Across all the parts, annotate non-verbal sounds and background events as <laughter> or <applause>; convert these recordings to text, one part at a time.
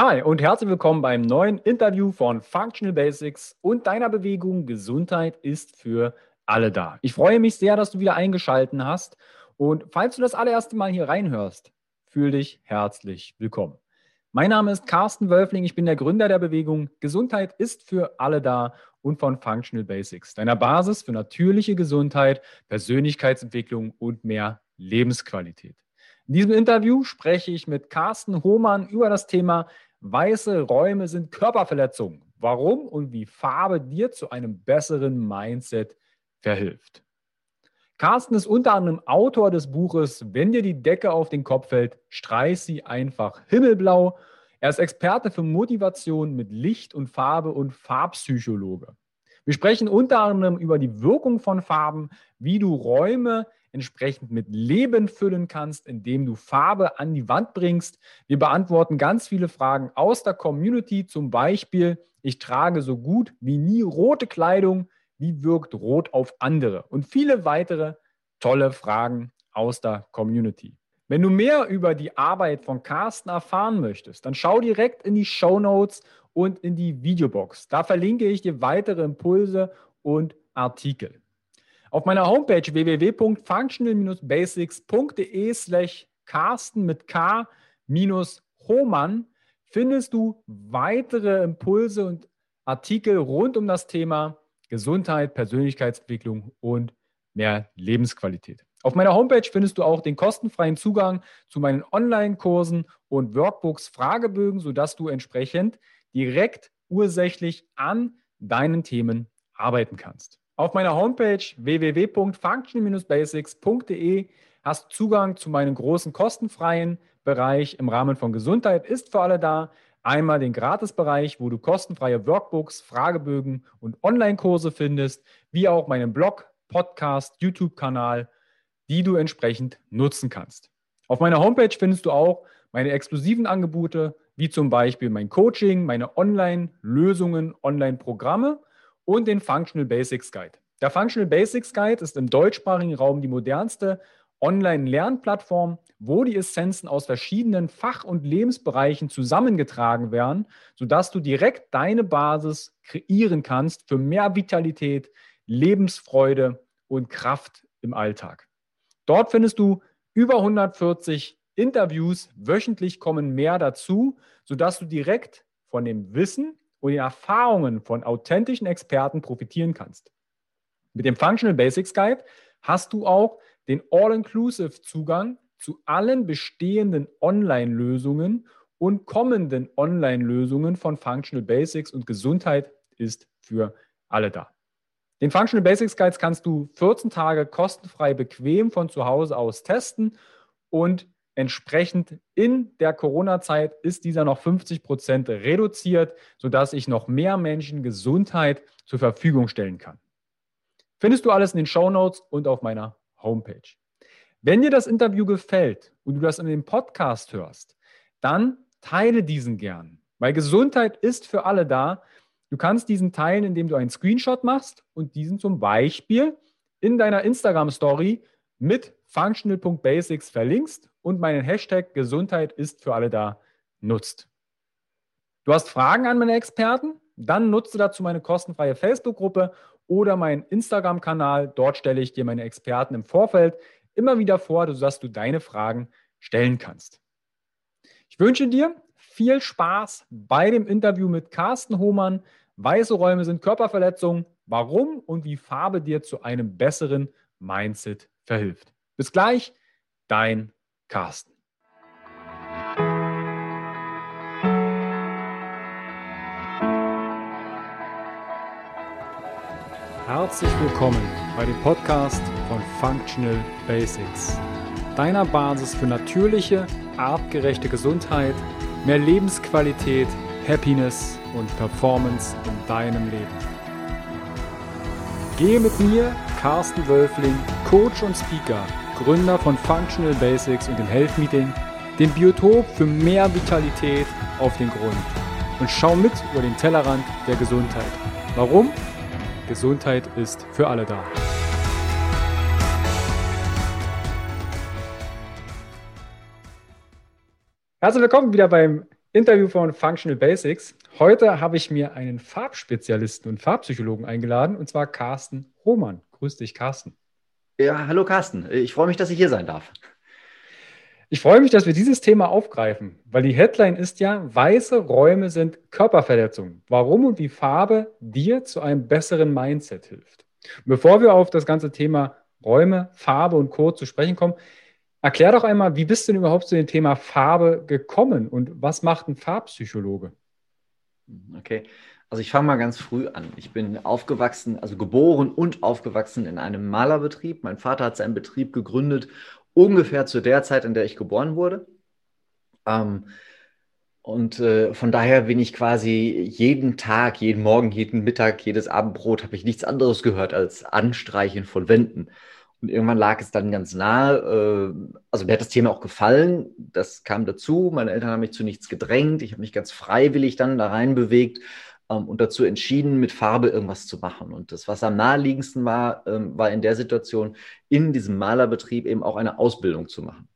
Hi und herzlich willkommen beim neuen Interview von Functional Basics und deiner Bewegung Gesundheit ist für alle da. Ich freue mich sehr, dass du wieder eingeschaltet hast und falls du das allererste Mal hier reinhörst, fühl dich herzlich willkommen. Mein Name ist Carsten Wölfling, ich bin der Gründer der Bewegung Gesundheit ist für alle da und von Functional Basics, deiner Basis für natürliche Gesundheit, Persönlichkeitsentwicklung und mehr Lebensqualität. In diesem Interview spreche ich mit Carsten Hohmann über das Thema Weiße Räume sind Körperverletzungen. Warum und wie Farbe dir zu einem besseren Mindset verhilft. Carsten ist unter anderem Autor des Buches Wenn dir die Decke auf den Kopf fällt, streich sie einfach himmelblau. Er ist Experte für Motivation mit Licht und Farbe und Farbpsychologe. Wir sprechen unter anderem über die Wirkung von Farben, wie du Räume entsprechend mit Leben füllen kannst, indem du Farbe an die Wand bringst. Wir beantworten ganz viele Fragen aus der Community, zum Beispiel, ich trage so gut wie nie rote Kleidung, wie wirkt Rot auf andere? Und viele weitere tolle Fragen aus der Community. Wenn du mehr über die Arbeit von Carsten erfahren möchtest, dann schau direkt in die Show Notes und in die Videobox. Da verlinke ich dir weitere Impulse und Artikel. Auf meiner Homepage www.functional-basics.de slash Carsten mit K minus Hohmann findest du weitere Impulse und Artikel rund um das Thema Gesundheit, Persönlichkeitsentwicklung und mehr Lebensqualität. Auf meiner Homepage findest du auch den kostenfreien Zugang zu meinen Online-Kursen und Workbooks, Fragebögen, sodass du entsprechend direkt ursächlich an deinen Themen arbeiten kannst. Auf meiner Homepage www.function-basics.de hast du Zugang zu meinem großen kostenfreien Bereich im Rahmen von Gesundheit ist für alle da. Einmal den Gratisbereich, wo du kostenfreie Workbooks, Fragebögen und Online-Kurse findest, wie auch meinen Blog, Podcast, YouTube-Kanal, die du entsprechend nutzen kannst. Auf meiner Homepage findest du auch meine exklusiven Angebote, wie zum Beispiel mein Coaching, meine Online-Lösungen, Online-Programme und den Functional Basics Guide. Der Functional Basics Guide ist im deutschsprachigen Raum die modernste Online-Lernplattform, wo die Essenzen aus verschiedenen Fach- und Lebensbereichen zusammengetragen werden, sodass du direkt deine Basis kreieren kannst für mehr Vitalität, Lebensfreude und Kraft im Alltag. Dort findest du über 140 Interviews, wöchentlich kommen mehr dazu, sodass du direkt von dem Wissen und den Erfahrungen von authentischen Experten profitieren kannst. Mit dem Functional Basics Guide hast du auch den All-Inclusive Zugang zu allen bestehenden Online-Lösungen und kommenden Online-Lösungen von Functional Basics und Gesundheit ist für alle da. Den Functional Basics Guides kannst du 14 Tage kostenfrei bequem von zu Hause aus testen und Entsprechend in der Corona-Zeit ist dieser noch 50 Prozent reduziert, sodass ich noch mehr Menschen Gesundheit zur Verfügung stellen kann. Findest du alles in den Show Notes und auf meiner Homepage. Wenn dir das Interview gefällt und du das in dem Podcast hörst, dann teile diesen gern, weil Gesundheit ist für alle da. Du kannst diesen teilen, indem du einen Screenshot machst und diesen zum Beispiel in deiner Instagram-Story mit functional.basics verlinkst und meinen Hashtag Gesundheit ist für alle da nutzt. Du hast Fragen an meine Experten? Dann nutze dazu meine kostenfreie Facebook-Gruppe oder meinen Instagram-Kanal. Dort stelle ich dir meine Experten im Vorfeld immer wieder vor, sodass du deine Fragen stellen kannst. Ich wünsche dir viel Spaß bei dem Interview mit Carsten Hohmann. Weiße Räume sind Körperverletzungen. Warum und wie Farbe dir zu einem besseren Mindset verhilft. Bis gleich, dein Carsten. Herzlich willkommen bei dem Podcast von Functional Basics, deiner Basis für natürliche, artgerechte Gesundheit, mehr Lebensqualität, Happiness und Performance in deinem Leben. Gehe mit mir, Carsten Wölfling, Coach und Speaker Gründer von Functional Basics und dem Health Meeting, dem Biotop für mehr Vitalität auf den Grund und schau mit über den Tellerrand der Gesundheit. Warum? Gesundheit ist für alle da. Herzlich willkommen wieder beim Interview von Functional Basics. Heute habe ich mir einen Farbspezialisten und Farbpsychologen eingeladen, und zwar Carsten Hohmann. Grüß dich, Carsten. Ja, hallo Carsten. Ich freue mich, dass ich hier sein darf. Ich freue mich, dass wir dieses Thema aufgreifen, weil die Headline ist ja, weiße Räume sind Körperverletzungen. Warum und wie Farbe dir zu einem besseren Mindset hilft. Bevor wir auf das ganze Thema Räume, Farbe und Co. zu sprechen kommen, erklär doch einmal, wie bist du denn überhaupt zu dem Thema Farbe gekommen und was macht ein Farbpsychologe? Okay, also ich fange mal ganz früh an. Ich bin aufgewachsen, also geboren und aufgewachsen in einem Malerbetrieb. Mein Vater hat seinen Betrieb gegründet ungefähr zu der Zeit, in der ich geboren wurde. Ähm, und äh, von daher bin ich quasi jeden Tag, jeden Morgen, jeden Mittag, jedes Abendbrot, habe ich nichts anderes gehört als Anstreichen von Wänden. Und irgendwann lag es dann ganz nahe, äh, also mir hat das Thema auch gefallen, das kam dazu, meine Eltern haben mich zu nichts gedrängt, ich habe mich ganz freiwillig dann da rein bewegt ähm, und dazu entschieden, mit Farbe irgendwas zu machen. Und das, was am naheliegendsten war, ähm, war in der Situation, in diesem Malerbetrieb eben auch eine Ausbildung zu machen.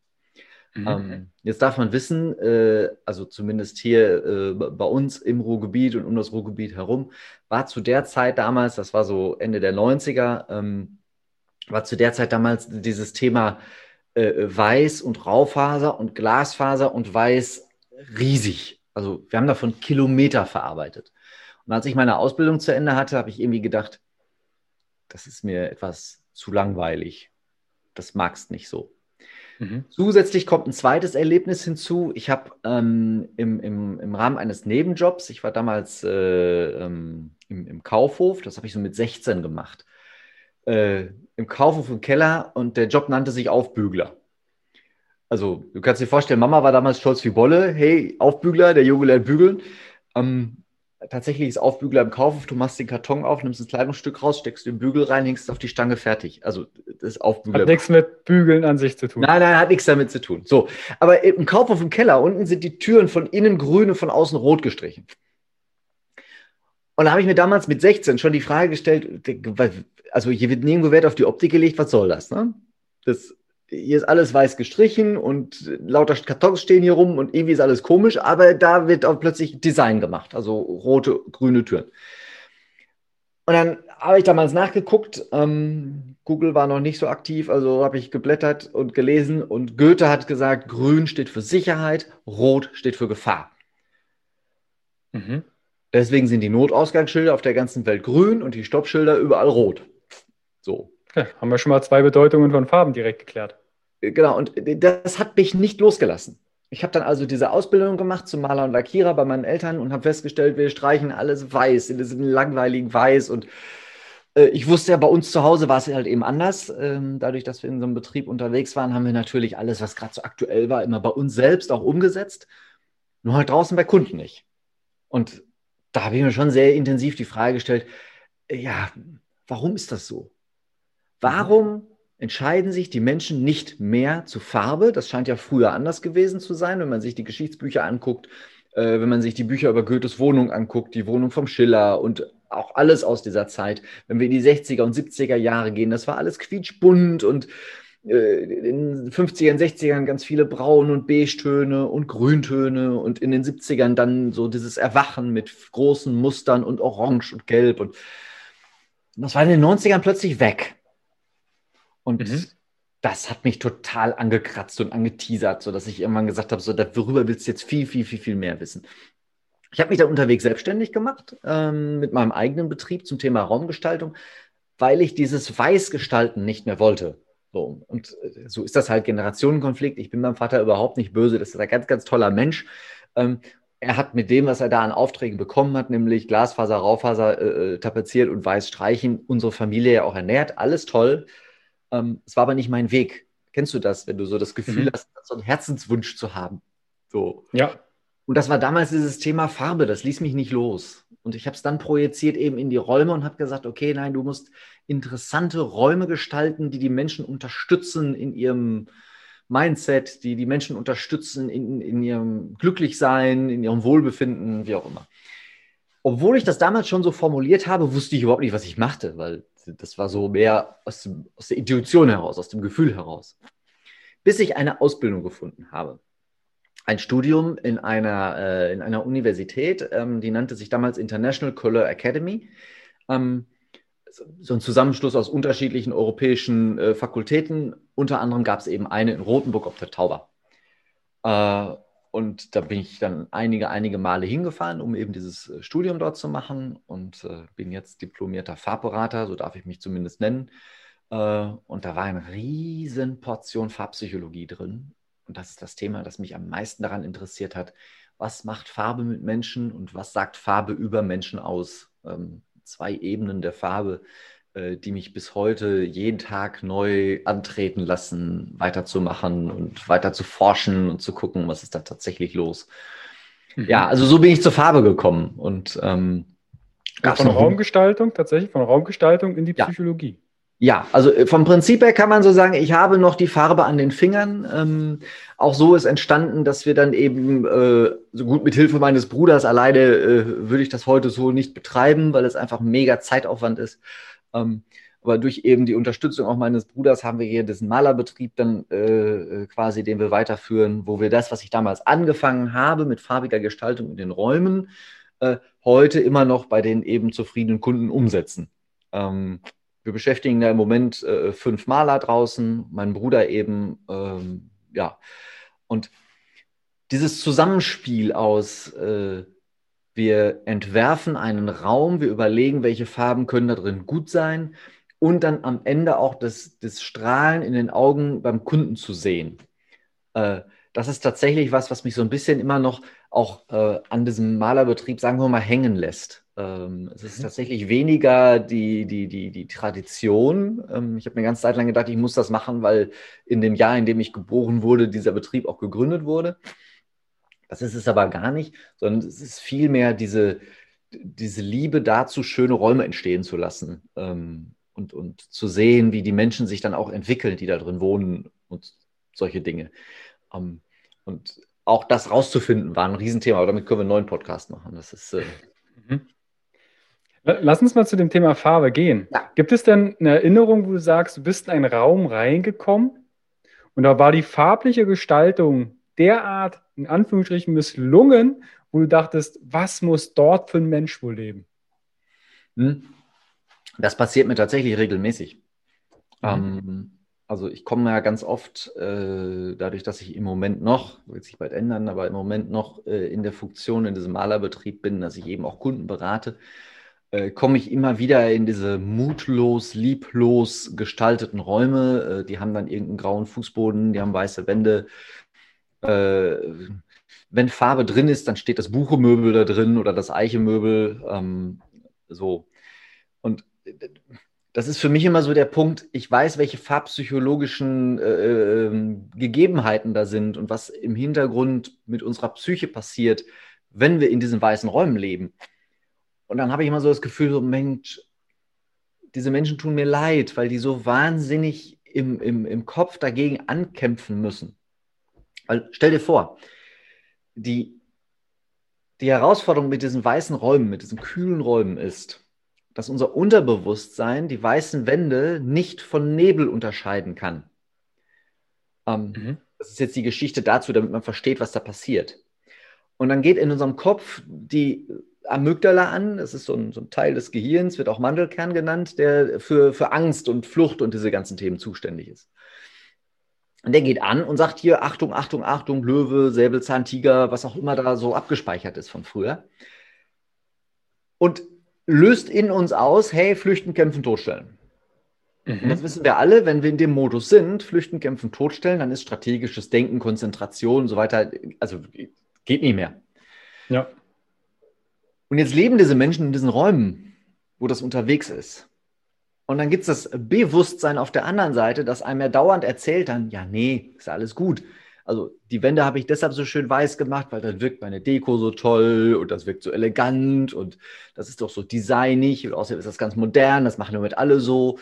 Mhm. Ähm, jetzt darf man wissen, äh, also zumindest hier äh, bei uns im Ruhrgebiet und um das Ruhrgebiet herum, war zu der Zeit damals, das war so Ende der 90er, ähm, war zu der Zeit damals dieses Thema äh, Weiß und Raufaser und Glasfaser und Weiß riesig. Also wir haben davon Kilometer verarbeitet. Und als ich meine Ausbildung zu Ende hatte, habe ich irgendwie gedacht, das ist mir etwas zu langweilig. Das magst nicht so. Mhm. Zusätzlich kommt ein zweites Erlebnis hinzu. Ich habe ähm, im, im, im Rahmen eines Nebenjobs, ich war damals äh, ähm, im, im Kaufhof, das habe ich so mit 16 gemacht, äh, im Kaufhof im Keller und der Job nannte sich Aufbügler. Also du kannst dir vorstellen, Mama war damals stolz wie Bolle. Hey, Aufbügler, der Junge lernt bügeln. Ähm, tatsächlich ist Aufbügler im Kaufhof, du machst den Karton auf, nimmst ein Kleidungsstück raus, steckst den Bügel rein, hängst es auf die Stange fertig. Also das Aufbügler. Hat nichts mit Bügeln an sich zu tun. Nein, nein, hat nichts damit zu tun. So, aber im Kaufhof im Keller unten sind die Türen von innen grün und von außen rot gestrichen. Und da habe ich mir damals mit 16 schon die Frage gestellt, also hier wird nirgendwo Wert auf die Optik gelegt, was soll das? Ne? Das hier ist alles weiß gestrichen und lauter Kartons stehen hier rum und irgendwie ist alles komisch, aber da wird auch plötzlich Design gemacht, also rote, grüne Türen. Und dann habe ich damals nachgeguckt, ähm, Google war noch nicht so aktiv, also habe ich geblättert und gelesen und Goethe hat gesagt, grün steht für Sicherheit, rot steht für Gefahr. Mhm. Deswegen sind die Notausgangsschilder auf der ganzen Welt grün und die Stoppschilder überall rot. So. Ja, haben wir schon mal zwei Bedeutungen von Farben direkt geklärt. Genau, und das hat mich nicht losgelassen. Ich habe dann also diese Ausbildung gemacht zum Maler und Lackierer bei meinen Eltern und habe festgestellt, wir streichen alles weiß, in diesem langweiligen Weiß. Und äh, ich wusste ja, bei uns zu Hause war es halt eben anders. Ähm, dadurch, dass wir in so einem Betrieb unterwegs waren, haben wir natürlich alles, was gerade so aktuell war, immer bei uns selbst auch umgesetzt. Nur halt draußen bei Kunden nicht. Und da habe ich mir schon sehr intensiv die Frage gestellt, ja, warum ist das so? Warum entscheiden sich die Menschen nicht mehr zu Farbe. Das scheint ja früher anders gewesen zu sein, wenn man sich die Geschichtsbücher anguckt, äh, wenn man sich die Bücher über Goethes Wohnung anguckt, die Wohnung vom Schiller und auch alles aus dieser Zeit. Wenn wir in die 60er und 70er Jahre gehen, das war alles quietschbunt und äh, in den 50ern, 60ern ganz viele Braun- und Beige-Töne und Grüntöne und in den 70ern dann so dieses Erwachen mit großen Mustern und Orange und Gelb und das war in den 90ern plötzlich weg. Und mhm. das hat mich total angekratzt und angeteasert, sodass ich irgendwann gesagt habe, so, darüber willst du jetzt viel, viel, viel, viel mehr wissen. Ich habe mich dann unterwegs selbstständig gemacht ähm, mit meinem eigenen Betrieb zum Thema Raumgestaltung, weil ich dieses Weißgestalten nicht mehr wollte. So, und äh, so ist das halt Generationenkonflikt. Ich bin meinem Vater überhaupt nicht böse. Das ist ein ganz, ganz toller Mensch. Ähm, er hat mit dem, was er da an Aufträgen bekommen hat, nämlich Glasfaser, Raufaser äh, äh tapeziert und weiß streichen, unsere Familie ja auch ernährt. Alles toll. Ähm, es war aber nicht mein Weg. Kennst du das, wenn du so das Gefühl mhm. hast, so einen Herzenswunsch zu haben? So. Ja. Und das war damals dieses Thema Farbe, das ließ mich nicht los. Und ich habe es dann projiziert eben in die Räume und habe gesagt, okay, nein, du musst interessante Räume gestalten, die die Menschen unterstützen in ihrem Mindset, die die Menschen unterstützen in, in ihrem Glücklichsein, in ihrem Wohlbefinden, wie auch immer. Obwohl ich das damals schon so formuliert habe, wusste ich überhaupt nicht, was ich machte, weil das war so mehr aus, dem, aus der Intuition heraus, aus dem Gefühl heraus. Bis ich eine Ausbildung gefunden habe. ein Studium in einer, äh, in einer Universität, ähm, die nannte sich damals International Color Academy. Ähm, so ein Zusammenschluss aus unterschiedlichen europäischen äh, Fakultäten. Unter anderem gab es eben eine in Rothenburg auf der Tauber. Äh, und da bin ich dann einige, einige Male hingefahren, um eben dieses äh, Studium dort zu machen und äh, bin jetzt diplomierter Farbberater, so darf ich mich zumindest nennen. Äh, und da war eine riesen Portion Farbpsychologie drin. Und das ist das Thema, das mich am meisten daran interessiert hat. Was macht Farbe mit Menschen und was sagt Farbe über Menschen aus? Ähm, zwei Ebenen der Farbe, die mich bis heute jeden Tag neu antreten lassen, weiterzumachen und weiter zu forschen und zu gucken, was ist da tatsächlich los. Mhm. Ja, also so bin ich zur Farbe gekommen und ähm, von Raumgestaltung, tatsächlich von Raumgestaltung in die Psychologie. Ja, also äh, vom Prinzip her kann man so sagen, ich habe noch die Farbe an den Fingern. Ähm, auch so ist entstanden, dass wir dann eben, äh, so gut mit Hilfe meines Bruders alleine äh, würde ich das heute so nicht betreiben, weil es einfach mega Zeitaufwand ist. Ähm, aber durch eben die Unterstützung auch meines Bruders haben wir hier diesen Malerbetrieb dann äh, äh, quasi, den wir weiterführen, wo wir das, was ich damals angefangen habe mit farbiger Gestaltung in den Räumen, äh, heute immer noch bei den eben zufriedenen Kunden umsetzen. Ähm, wir beschäftigen da im Moment äh, fünf Maler draußen, mein Bruder eben, ähm, ja. Und dieses Zusammenspiel aus äh, wir entwerfen einen Raum, wir überlegen, welche Farben können da drin gut sein und dann am Ende auch das, das Strahlen in den Augen beim Kunden zu sehen. Äh, das ist tatsächlich was, was mich so ein bisschen immer noch auch äh, an diesem Malerbetrieb, sagen wir mal, hängen lässt. Ähm, es ist mhm. tatsächlich weniger die, die, die, die Tradition. Ähm, ich habe mir ganz Zeit lang gedacht, ich muss das machen, weil in dem Jahr, in dem ich geboren wurde, dieser Betrieb auch gegründet wurde. Das ist es aber gar nicht, sondern es ist vielmehr diese, diese Liebe dazu, schöne Räume entstehen zu lassen ähm, und, und zu sehen, wie die Menschen sich dann auch entwickeln, die da drin wohnen und solche Dinge. Ähm, und auch das rauszufinden war ein Riesenthema, aber damit können wir einen neuen Podcast machen. Das ist. Äh mhm. Lass uns mal zu dem Thema Farbe gehen. Ja. Gibt es denn eine Erinnerung, wo du sagst, du bist in einen Raum reingekommen und da war die farbliche Gestaltung derart, in Anführungsstrichen, misslungen, wo du dachtest, was muss dort für ein Mensch wohl leben? Hm. Das passiert mir tatsächlich regelmäßig. Mhm. Ähm, also ich komme ja ganz oft, äh, dadurch, dass ich im Moment noch, wird sich bald ändern, aber im Moment noch äh, in der Funktion in diesem Malerbetrieb bin, dass ich eben auch Kunden berate, äh, komme ich immer wieder in diese mutlos, lieblos gestalteten Räume. Äh, die haben dann irgendeinen grauen Fußboden, die haben weiße Wände, äh, wenn Farbe drin ist, dann steht das Buchemöbel da drin oder das Eichemöbel. Ähm, so. Und das ist für mich immer so der Punkt, ich weiß, welche farbpsychologischen äh, ähm, Gegebenheiten da sind und was im Hintergrund mit unserer Psyche passiert, wenn wir in diesen weißen Räumen leben. Und dann habe ich immer so das Gefühl, so Mensch, diese Menschen tun mir leid, weil die so wahnsinnig im, im, im Kopf dagegen ankämpfen müssen. Weil stell dir vor, die, die Herausforderung mit diesen weißen Räumen, mit diesen kühlen Räumen ist, dass unser Unterbewusstsein die weißen Wände nicht von Nebel unterscheiden kann. Ähm, mhm. Das ist jetzt die Geschichte dazu, damit man versteht, was da passiert. Und dann geht in unserem Kopf die Amygdala an, das ist so ein, so ein, Teil des Gehirns, wird auch Mandelkern genannt, der für, für Angst und Flucht und diese ganzen Themen zuständig ist. Und der geht an und sagt hier, Achtung, Achtung, Achtung, Löwe, Säbelzahntiger, was auch immer da so abgespeichert ist von früher. Und löst in uns aus, hey, flüchten, kämpfen, totstellen. Mhm. Das wissen wir alle, wenn wir in dem Modus sind, flüchten, kämpfen, totstellen, dann ist strategisches Denken, Konzentration und so weiter, also geht nicht mehr. Ja. Und jetzt leben diese Menschen in diesen Räumen, wo das unterwegs ist. Und dann gibt es das Bewusstsein auf der anderen Seite, das einem ja dauernd erzählt dann, ja, nee, ist alles gut. Also die Wände habe ich deshalb so schön weiß gemacht, weil dann wirkt meine Deko so toll und das wirkt so elegant und das ist doch so designig und außerdem ist das ganz modern, das machen wir mit alle so.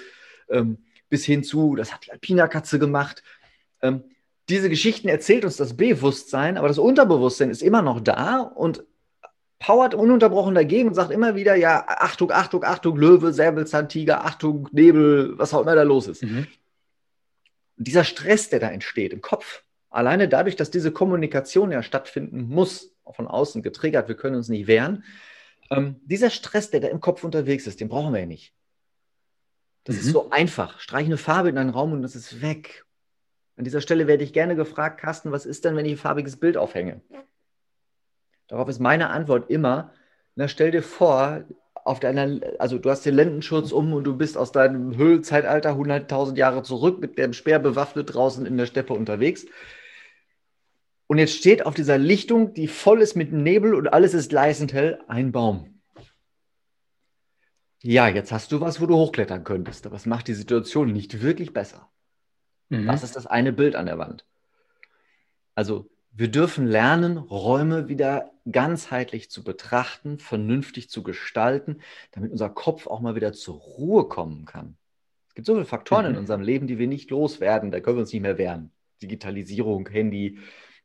Ähm, bis hin zu, das hat die Alpina-Katze gemacht. Ähm, diese Geschichten erzählt uns das Bewusstsein, aber das Unterbewusstsein ist immer noch da und powert ununterbrochen dagegen und sagt immer wieder, ja, Achtung, Achtung, Achtung, Löwe, Säbelzahntiger, Achtung, Nebel, was auch immer da los ist. Mhm. dieser Stress, der da entsteht im Kopf, Alleine dadurch, dass diese Kommunikation ja stattfinden muss, von außen getriggert, wir können uns nicht wehren, ähm, dieser Stress, der da im Kopf unterwegs ist, den brauchen wir ja nicht. Das mhm. ist so einfach. Streich eine Farbe in einen Raum und das ist weg. An dieser Stelle werde ich gerne gefragt, Carsten, was ist denn, wenn ich ein farbiges Bild aufhänge? Darauf ist meine Antwort immer, na stell dir vor, auf deiner, also du hast den Lendenschutz um und du bist aus deinem Höhlzeitalter 100.000 Jahre zurück mit dem Speer bewaffnet draußen in der Steppe unterwegs. Und jetzt steht auf dieser Lichtung, die voll ist mit Nebel und alles ist gleißend hell, ein Baum. Ja, jetzt hast du was, wo du hochklettern könntest, aber es macht die Situation nicht wirklich besser. Mhm. Das ist das eine Bild an der Wand. Also wir dürfen lernen, Räume wieder ganzheitlich zu betrachten, vernünftig zu gestalten, damit unser Kopf auch mal wieder zur Ruhe kommen kann. Es gibt so viele Faktoren mhm. in unserem Leben, die wir nicht loswerden, da können wir uns nicht mehr wehren. Digitalisierung, Handy,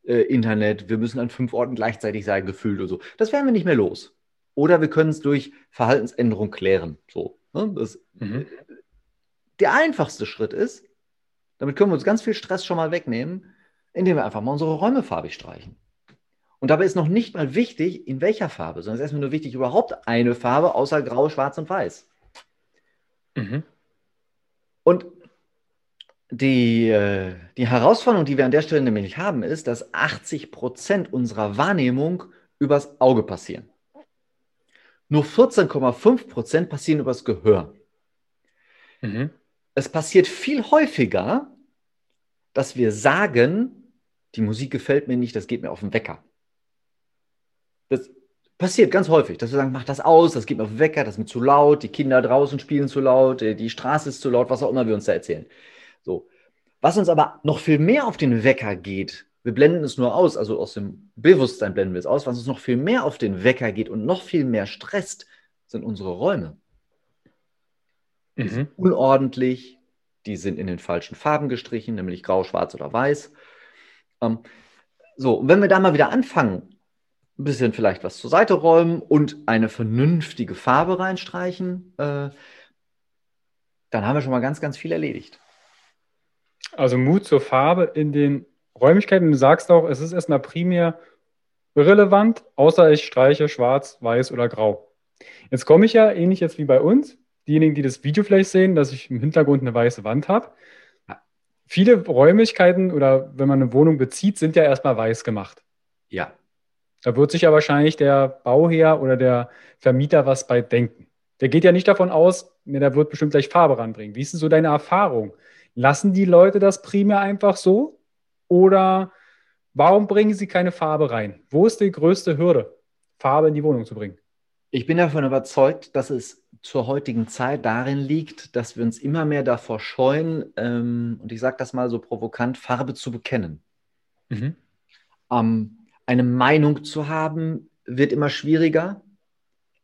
äh, Internet, wir müssen an fünf Orten gleichzeitig sein, gefühlt oder so. Das werden wir nicht mehr los. Oder wir können es durch Verhaltensänderung klären. So, ne? das, mhm. Der einfachste Schritt ist, damit können wir uns ganz viel Stress schon mal wegnehmen, indem wir einfach mal unsere Räume farbig streichen. Und dabei ist noch nicht mal wichtig, in welcher Farbe, sondern es ist erstmal nur wichtig, überhaupt eine Farbe außer Grau, Schwarz und Weiß. Mhm. Und die, äh, die Herausforderung, die wir an der Stelle nämlich haben, ist, dass 80 Prozent unserer Wahrnehmung übers Auge passieren. Nur 14,5 Prozent passieren übers Gehör. Mhm. Es passiert viel häufiger, dass wir sagen, die Musik gefällt mir nicht, das geht mir auf den Wecker. Das passiert ganz häufig, dass wir sagen, mach das aus, das geht mir auf den Wecker, das ist mir zu laut, die Kinder draußen spielen zu laut, äh, die Straße ist zu laut, was auch immer wir uns da erzählen. So. Was uns aber noch viel mehr auf den Wecker geht, wir blenden es nur aus, also aus dem Bewusstsein blenden wir es aus, was uns noch viel mehr auf den Wecker geht und noch viel mehr stresst, sind unsere Räume. Die mhm. sind unordentlich, die sind in den falschen Farben gestrichen, nämlich grau, schwarz oder weiß. Ähm, so, wenn wir da mal wieder anfangen, ein bisschen vielleicht was zur Seite räumen und eine vernünftige Farbe reinstreichen, äh, dann haben wir schon mal ganz, ganz viel erledigt. Also Mut zur Farbe in den Räumlichkeiten. Du sagst auch, es ist erstmal primär irrelevant, außer ich streiche schwarz, weiß oder grau. Jetzt komme ich ja ähnlich jetzt wie bei uns. Diejenigen, die das Video vielleicht sehen, dass ich im Hintergrund eine weiße Wand habe. Viele Räumlichkeiten oder wenn man eine Wohnung bezieht, sind ja erstmal weiß gemacht. Ja. Da wird sich ja wahrscheinlich der Bauherr oder der Vermieter was bei denken. Der geht ja nicht davon aus, ne, der wird bestimmt gleich Farbe ranbringen. Wie ist denn so deine Erfahrung? Lassen die Leute das primär einfach so? Oder warum bringen sie keine Farbe rein? Wo ist die größte Hürde, Farbe in die Wohnung zu bringen? Ich bin davon überzeugt, dass es zur heutigen Zeit darin liegt, dass wir uns immer mehr davor scheuen, ähm, und ich sage das mal so provokant, Farbe zu bekennen. Mhm. Ähm, eine Meinung zu haben, wird immer schwieriger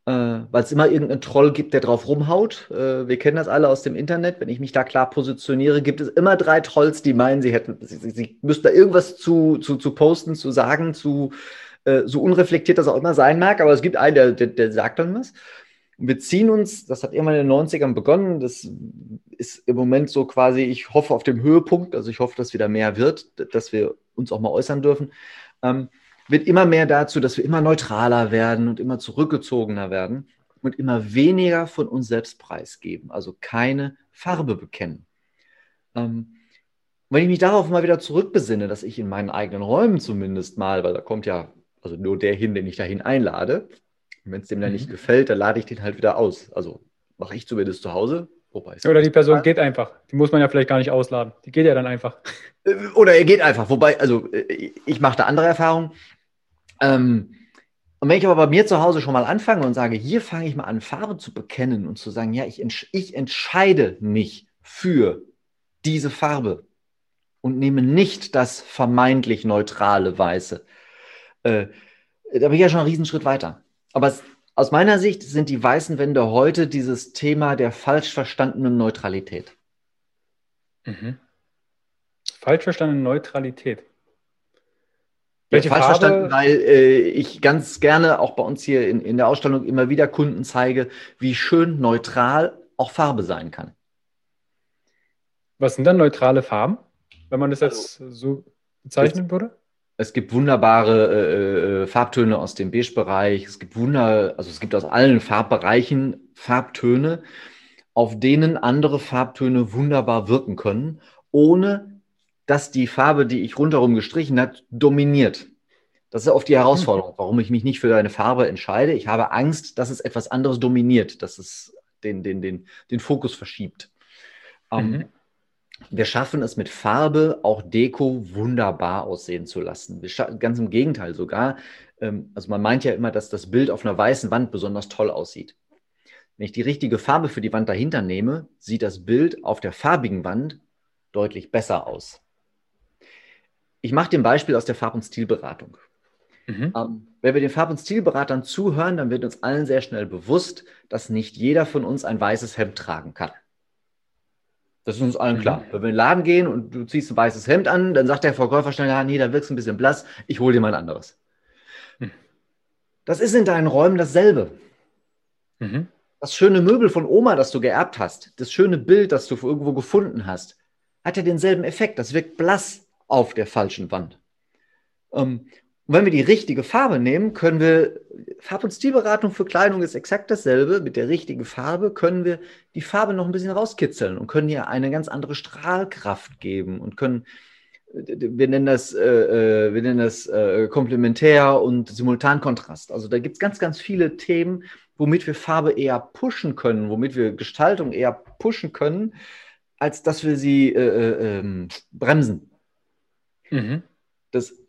äh, weil es immer irgendeinen Troll gibt, der drauf rumhaut. Äh, wir kennen das alle aus dem Internet. Wenn ich mich da klar positioniere, gibt es immer drei Trolls, die meinen, sie hätten, sie, sie müssten da irgendwas zu, zu, zu posten, zu sagen, zu äh, so unreflektiert das auch immer sein mag, aber es gibt einen, der, der, der sagt dann was. Und wir ziehen uns, das hat irgendwann in den 90ern begonnen, das ist im Moment so quasi, ich hoffe auf dem Höhepunkt, also ich hoffe, dass wieder mehr wird, dass wir uns auch mal äußern dürfen. Ähm, wird immer mehr dazu, dass wir immer neutraler werden und immer zurückgezogener werden und immer weniger von uns selbst preisgeben, also keine Farbe bekennen. Ähm, wenn ich mich darauf mal wieder zurückbesinne, dass ich in meinen eigenen Räumen zumindest mal, weil da kommt ja also nur der hin, den ich dahin einlade, wenn es dem dann nicht mhm. gefällt, dann lade ich den halt wieder aus. Also mache ich zumindest zu Hause. Oder die Person geht einfach. Die muss man ja vielleicht gar nicht ausladen. Die geht ja dann einfach. Äh, oder er geht einfach. Wobei, also äh, ich mache da andere Erfahrungen. Ähm, und wenn ich aber bei mir zu Hause schon mal anfange und sage, hier fange ich mal an, Farbe zu bekennen und zu sagen, ja, ich, entsch ich entscheide mich für diese Farbe und nehme nicht das vermeintlich neutrale Weiße, äh, da bin ich ja schon einen Riesenschritt weiter. Aber es, aus meiner Sicht sind die weißen Wände heute dieses Thema der falsch verstandenen Neutralität. Mhm. Falsch verstandene Neutralität. Welche falsch Farbe? verstanden, weil äh, ich ganz gerne auch bei uns hier in, in der Ausstellung immer wieder Kunden zeige, wie schön neutral auch Farbe sein kann. Was sind dann neutrale Farben? Wenn man das jetzt also, so. bezeichnen würde? Es gibt wunderbare äh, äh, Farbtöne aus dem Beige-Bereich. Es gibt Wunder, also es gibt aus allen Farbbereichen Farbtöne, auf denen andere Farbtöne wunderbar wirken können, ohne dass die Farbe, die ich rundherum gestrichen habe, dominiert. Das ist oft die Herausforderung, warum ich mich nicht für eine Farbe entscheide. Ich habe Angst, dass es etwas anderes dominiert, dass es den, den, den, den Fokus verschiebt. Ähm, mhm. Um, wir schaffen es mit Farbe auch Deko wunderbar aussehen zu lassen. ganz im Gegenteil sogar. Ähm, also man meint ja immer, dass das Bild auf einer weißen Wand besonders toll aussieht. Wenn ich die richtige Farbe für die Wand dahinter nehme, sieht das Bild auf der farbigen Wand deutlich besser aus. Ich mache dem Beispiel aus der Farb- und Stilberatung. Mhm. Ähm, wenn wir den Farb- und Stilberatern zuhören, dann wird uns allen sehr schnell bewusst, dass nicht jeder von uns ein weißes Hemd tragen kann. Das ist uns allen mhm. klar. Wenn wir in den Laden gehen und du ziehst ein weißes Hemd an, dann sagt der Verkäufer schnell, ja, nee, da wirkst du ein bisschen blass, ich hole dir mal ein anderes. Mhm. Das ist in deinen Räumen dasselbe. Mhm. Das schöne Möbel von Oma, das du geerbt hast, das schöne Bild, das du irgendwo gefunden hast, hat ja denselben Effekt. Das wirkt blass auf der falschen Wand. Ähm, und wenn wir die richtige Farbe nehmen, können wir, Farb- und Stilberatung für Kleidung ist exakt dasselbe. Mit der richtigen Farbe können wir die Farbe noch ein bisschen rauskitzeln und können ihr eine ganz andere Strahlkraft geben und können, wir nennen das, äh, äh, wir nennen das äh, Komplementär- und Simultankontrast. Also da gibt es ganz, ganz viele Themen, womit wir Farbe eher pushen können, womit wir Gestaltung eher pushen können, als dass wir sie äh, äh ähm, bremsen. Mhm. Das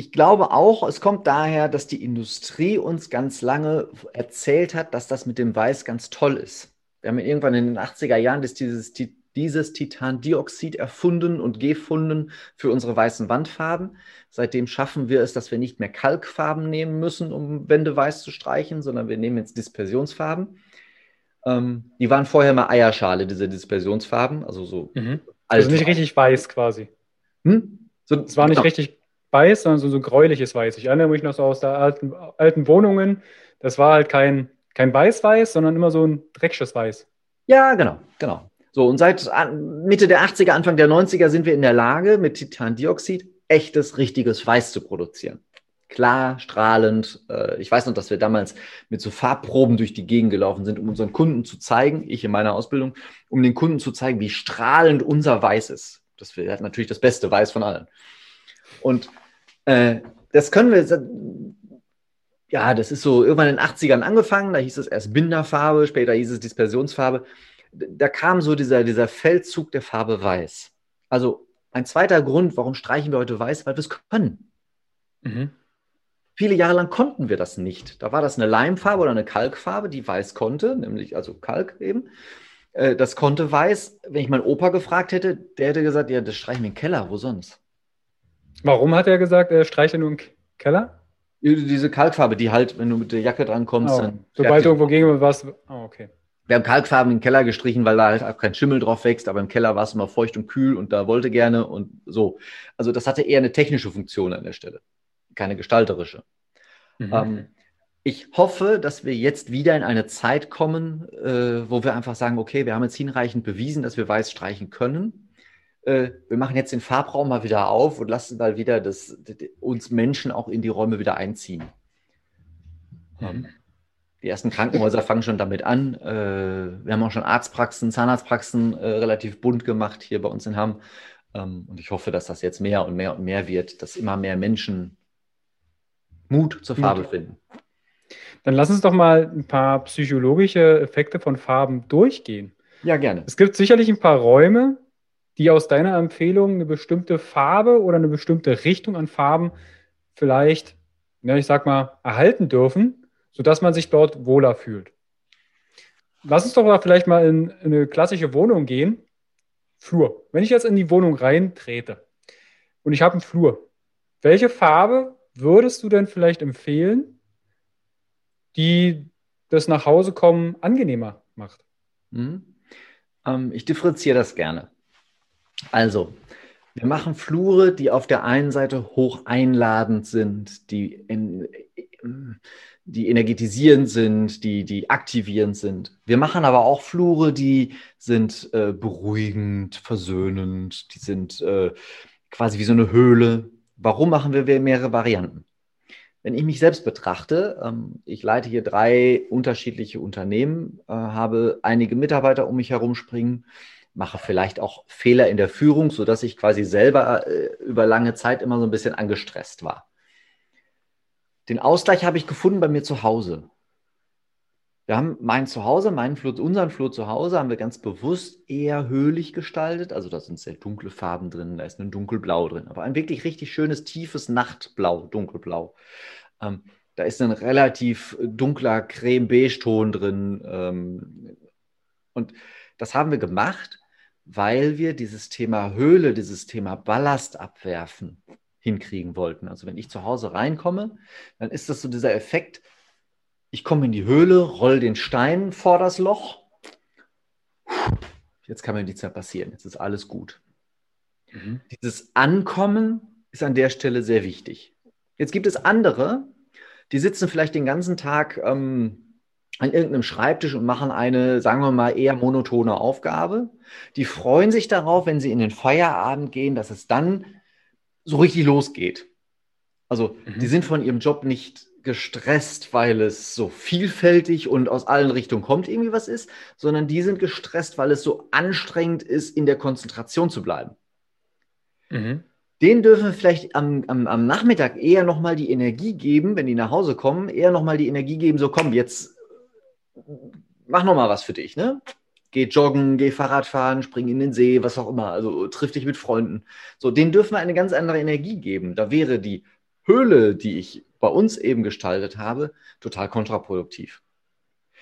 ich glaube auch, es kommt daher, dass die Industrie uns ganz lange erzählt hat, dass das mit dem Weiß ganz toll ist. Wir haben irgendwann in den 80er Jahren dieses, dieses Titandioxid erfunden und gefunden für unsere weißen Wandfarben. Seitdem schaffen wir es, dass wir nicht mehr Kalkfarben nehmen müssen, um Wände weiß zu streichen, sondern wir nehmen jetzt Dispersionsfarben. Ähm, die waren vorher mal Eierschale, diese Dispersionsfarben. Also so. Mhm. Also nicht richtig weiß quasi. Hm? So, es war nicht genau. richtig weiß, sondern so, so gräuliches Weiß. Ich erinnere mich noch so aus der alten, alten Wohnungen. Das war halt kein, kein Weiß-Weiß, sondern immer so ein dreckiges Weiß. Ja, genau, genau. So, und seit Mitte der 80er, Anfang der 90er sind wir in der Lage, mit Titandioxid echtes, richtiges Weiß zu produzieren. Klar, strahlend. Äh, ich weiß noch, dass wir damals mit so Farbproben durch die Gegend gelaufen sind, um unseren Kunden zu zeigen, ich in meiner Ausbildung, um den Kunden zu zeigen, wie strahlend unser Weiß ist. Das wäre natürlich das beste Weiß von allen. Und äh, das können wir, ja, das ist so irgendwann in den 80ern angefangen, da hieß es erst Binderfarbe, später hieß es Dispersionsfarbe. Da kam so dieser, dieser Feldzug der Farbe Weiß. Also ein zweiter Grund, warum streichen wir heute Weiß, weil wir es können. Mhm. Viele Jahre lang konnten wir das nicht. Da war das eine Leimfarbe oder eine Kalkfarbe, die weiß konnte, nämlich also Kalk eben. Äh, das konnte weiß. Wenn ich meinen Opa gefragt hätte, der hätte gesagt, ja, das streichen wir im Keller, wo sonst? Warum hat er gesagt, er streicht nur im Keller? Diese Kalkfarbe, die halt, wenn du mit der Jacke dran kommst, oh, dann. Sobald du irgendwo gegen was. Oh, okay. Wir haben Kalkfarben im Keller gestrichen, weil da halt auch kein Schimmel drauf wächst, aber im Keller war es immer feucht und kühl und da wollte gerne und so. Also das hatte eher eine technische Funktion an der Stelle, keine gestalterische. Mhm. Ähm, ich hoffe, dass wir jetzt wieder in eine Zeit kommen, äh, wo wir einfach sagen, okay, wir haben jetzt hinreichend bewiesen, dass wir weiß streichen können äh, wir machen jetzt den Farbraum mal wieder auf und lassen mal wieder das, uns Menschen auch in die Räume wieder einziehen. Mhm. Die ersten Krankenhäuser fangen schon damit an. Äh, wir haben auch schon Arztpraxen, Zahnarztpraxen äh, relativ bunt gemacht hier bei uns in Hamm. Ähm, und ich hoffe, dass das jetzt mehr und mehr und mehr wird, dass immer mehr Menschen Mut zur Farbe Mut. finden. Dann lass uns doch mal ein paar psychologische Effekte von Farben durchgehen. Ja, gerne. Es gibt sicherlich ein paar Räume, die aus deiner Empfehlung eine bestimmte Farbe oder eine bestimmte Richtung an Farben vielleicht, ja, ich sag mal, erhalten dürfen, sodass man sich dort wohler fühlt. Lass uns doch mal vielleicht mal in, in eine klassische Wohnung gehen. Flur. Wenn ich jetzt in die Wohnung reintrete und ich habe einen Flur, welche Farbe würdest du denn vielleicht empfehlen, die das Nachhausekommen angenehmer macht? Mhm. Ähm, ich differenziere das gerne. Also, wir machen Flure, die auf der einen Seite hoch einladend sind, die, in, die energetisierend sind, die, die aktivierend sind. Wir machen aber auch Flure, die sind äh, beruhigend, versöhnend, die sind äh, quasi wie so eine Höhle. Warum machen wir mehrere Varianten? Wenn ich mich selbst betrachte, ähm, ich leite hier drei unterschiedliche Unternehmen, äh, habe einige Mitarbeiter um mich herum springen, mache vielleicht auch Fehler in der Führung, sodass ich quasi selber äh, über lange Zeit immer so ein bisschen angestresst war. Den Ausgleich habe ich gefunden bei mir zu Hause. Wir haben mein Zuhause, meinen Flur, unseren Flur zu Hause haben wir ganz bewusst eher höhlich gestaltet. Also da sind sehr dunkle Farben drin, da ist ein dunkelblau drin, aber ein wirklich richtig schönes, tiefes Nachtblau, dunkelblau. Ähm, da ist ein relativ dunkler Creme-Beige-Ton drin. Ähm, und das haben wir gemacht, weil wir dieses Thema Höhle, dieses Thema Ballast abwerfen hinkriegen wollten. Also wenn ich zu Hause reinkomme, dann ist das so dieser Effekt, ich komme in die Höhle, roll den Stein vor das Loch. Jetzt kann mir nichts mehr passieren. Jetzt ist alles gut. Mhm. Dieses Ankommen ist an der Stelle sehr wichtig. Jetzt gibt es andere, die sitzen vielleicht den ganzen Tag ähm, an irgendeinem Schreibtisch und machen eine, sagen wir mal, eher monotone Aufgabe. Die freuen sich darauf, wenn sie in den Feierabend gehen, dass es dann so richtig losgeht. Also, mhm. die sind von ihrem Job nicht gestresst, weil es so vielfältig und aus allen Richtungen kommt irgendwie was ist, sondern die sind gestresst, weil es so anstrengend ist, in der Konzentration zu bleiben. Mhm. Den dürfen wir vielleicht am, am, am Nachmittag eher nochmal die Energie geben, wenn die nach Hause kommen, eher nochmal die Energie geben, so komm, jetzt mach nochmal was für dich, ne? Geh joggen, geh Fahrrad fahren, spring in den See, was auch immer, also triff dich mit Freunden. So, denen dürfen wir eine ganz andere Energie geben. Da wäre die Höhle, die ich bei uns eben gestaltet habe, total kontraproduktiv.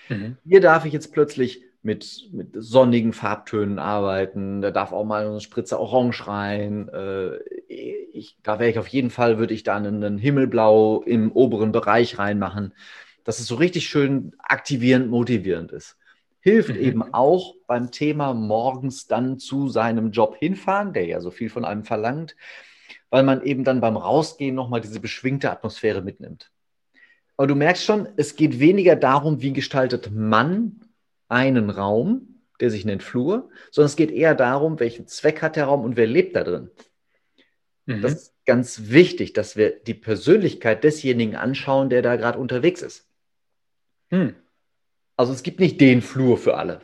Mhm. Hier darf ich jetzt plötzlich mit, mit sonnigen Farbtönen arbeiten. Da darf auch mal eine Spritze Orange rein. Äh, ich, da wäre ich auf jeden Fall, würde ich da einen Himmelblau im oberen Bereich reinmachen, dass es so richtig schön aktivierend, motivierend ist. Hilft mhm. eben auch beim Thema morgens dann zu seinem Job hinfahren, der ja so viel von einem verlangt, weil man eben dann beim Rausgehen nochmal diese beschwingte Atmosphäre mitnimmt. Aber du merkst schon, es geht weniger darum, wie gestaltet man einen Raum, der sich nennt Flur, sondern es geht eher darum, welchen Zweck hat der Raum und wer lebt da drin. Mhm. Das ist ganz wichtig, dass wir die Persönlichkeit desjenigen anschauen, der da gerade unterwegs ist. Hm. Also es gibt nicht den Flur für alle.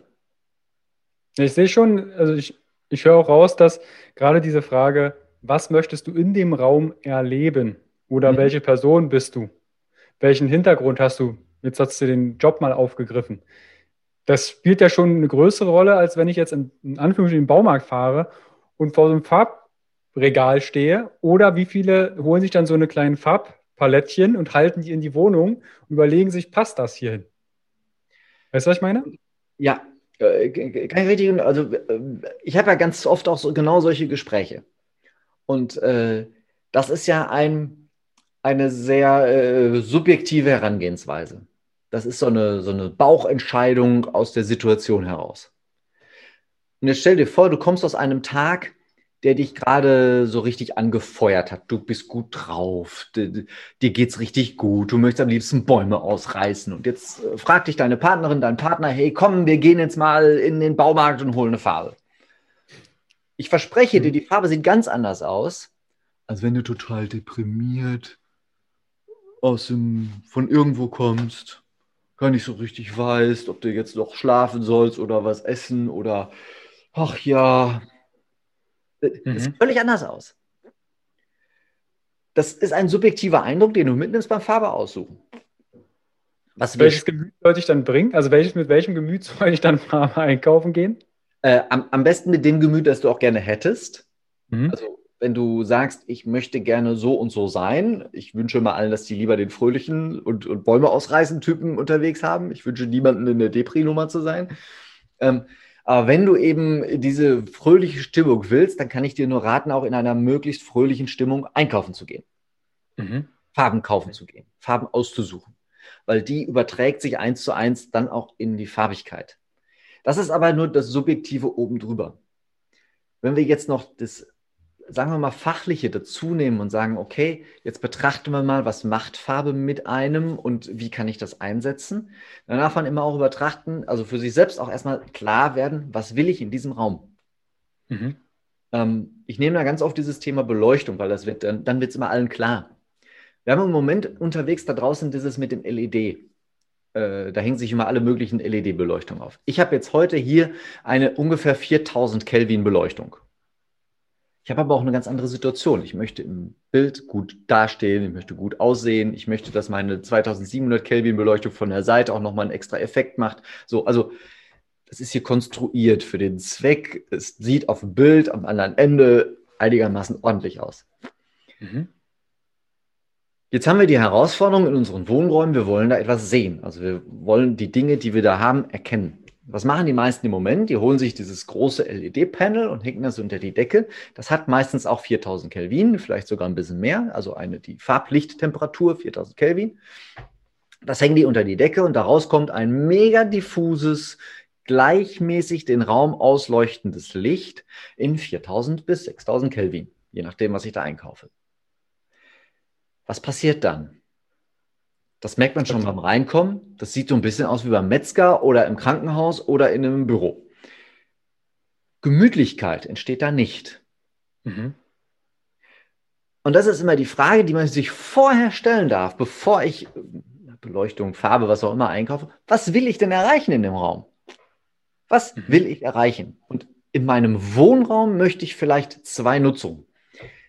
Ich sehe schon, also ich, ich höre auch raus, dass gerade diese Frage, was möchtest du in dem Raum erleben? Oder mhm. welche Person bist du? Welchen Hintergrund hast du? Jetzt hast du den Job mal aufgegriffen. Das spielt ja schon eine größere Rolle, als wenn ich jetzt in, in Anführungsstrichen den Baumarkt fahre und vor so einem Farbregal stehe. Oder wie viele holen sich dann so eine kleinen Farbpalettchen und halten die in die Wohnung und überlegen sich, passt das hier hin? Weißt du, was ich meine? Ja, äh, kann ich richtig. Also, äh, ich habe ja ganz oft auch so, genau solche Gespräche. Und äh, das ist ja ein, eine sehr äh, subjektive Herangehensweise. Das ist so eine, so eine Bauchentscheidung aus der Situation heraus. Und jetzt stell dir vor, du kommst aus einem Tag, der dich gerade so richtig angefeuert hat. Du bist gut drauf, dir, dir geht's richtig gut, du möchtest am liebsten Bäume ausreißen. Und jetzt äh, fragt dich deine Partnerin, dein Partner, hey, komm, wir gehen jetzt mal in den Baumarkt und holen eine Farbe. Ich verspreche dir, mhm. die Farbe sieht ganz anders aus, als wenn du total deprimiert aus dem, von irgendwo kommst, gar nicht so richtig weißt, ob du jetzt noch schlafen sollst oder was essen oder ach ja, mhm. sieht völlig anders aus. Das ist ein subjektiver Eindruck, den du mitnimmst beim Farbe aussuchen. Was welches Gemüt sollte ich dann bringen? Also welches, mit welchem Gemüt <laughs> soll ich dann Farbe einkaufen gehen? Äh, am, am, besten mit dem Gemüt, das du auch gerne hättest. Mhm. Also wenn du sagst, ich möchte gerne so und so sein, ich wünsche mal allen, dass die lieber den fröhlichen und, und Bäume ausreißen Typen unterwegs haben. Ich wünsche niemanden in der Depri-Nummer zu sein. Ähm, aber wenn du eben diese fröhliche Stimmung willst, dann kann ich dir nur raten, auch in einer möglichst fröhlichen Stimmung einkaufen zu gehen. Mhm. Farben kaufen zu gehen, Farben auszusuchen. Weil die überträgt sich eins zu eins dann auch in die Farbigkeit. Das ist aber nur das Subjektive oben drüber. Wenn wir jetzt noch das, sagen wir mal, Fachliche dazu nehmen und sagen, okay, jetzt betrachten wir mal, was macht Farbe mit einem und wie kann ich das einsetzen, dann darf man immer auch übertrachten, also für sich selbst auch erstmal klar werden, was will ich in diesem Raum. Mhm. Ähm, ich nehme da ganz oft dieses Thema Beleuchtung, weil das wird, dann, dann wird es immer allen klar. Wir haben im Moment unterwegs da draußen dieses mit dem LED. Äh, da hängen sich immer alle möglichen LED-Beleuchtungen auf. Ich habe jetzt heute hier eine ungefähr 4000 Kelvin Beleuchtung. Ich habe aber auch eine ganz andere Situation. Ich möchte im Bild gut dastehen, ich möchte gut aussehen, ich möchte, dass meine 2700 Kelvin Beleuchtung von der Seite auch nochmal einen extra Effekt macht. So, also das ist hier konstruiert für den Zweck. Es sieht auf dem Bild am anderen Ende einigermaßen ordentlich aus. Mhm. Jetzt haben wir die Herausforderung in unseren Wohnräumen, wir wollen da etwas sehen. Also wir wollen die Dinge, die wir da haben, erkennen. Was machen die meisten im Moment? Die holen sich dieses große LED-Panel und hängen das unter die Decke. Das hat meistens auch 4000 Kelvin, vielleicht sogar ein bisschen mehr, also eine die Farblichttemperatur 4000 Kelvin. Das hängen die unter die Decke und daraus kommt ein mega diffuses, gleichmäßig den Raum ausleuchtendes Licht in 4000 bis 6000 Kelvin, je nachdem, was ich da einkaufe. Was passiert dann? Das merkt man schon beim Reinkommen. Das sieht so ein bisschen aus wie beim Metzger oder im Krankenhaus oder in einem Büro. Gemütlichkeit entsteht da nicht. Mhm. Und das ist immer die Frage, die man sich vorher stellen darf, bevor ich Beleuchtung, Farbe, was auch immer einkaufe. Was will ich denn erreichen in dem Raum? Was mhm. will ich erreichen? Und in meinem Wohnraum möchte ich vielleicht zwei Nutzungen.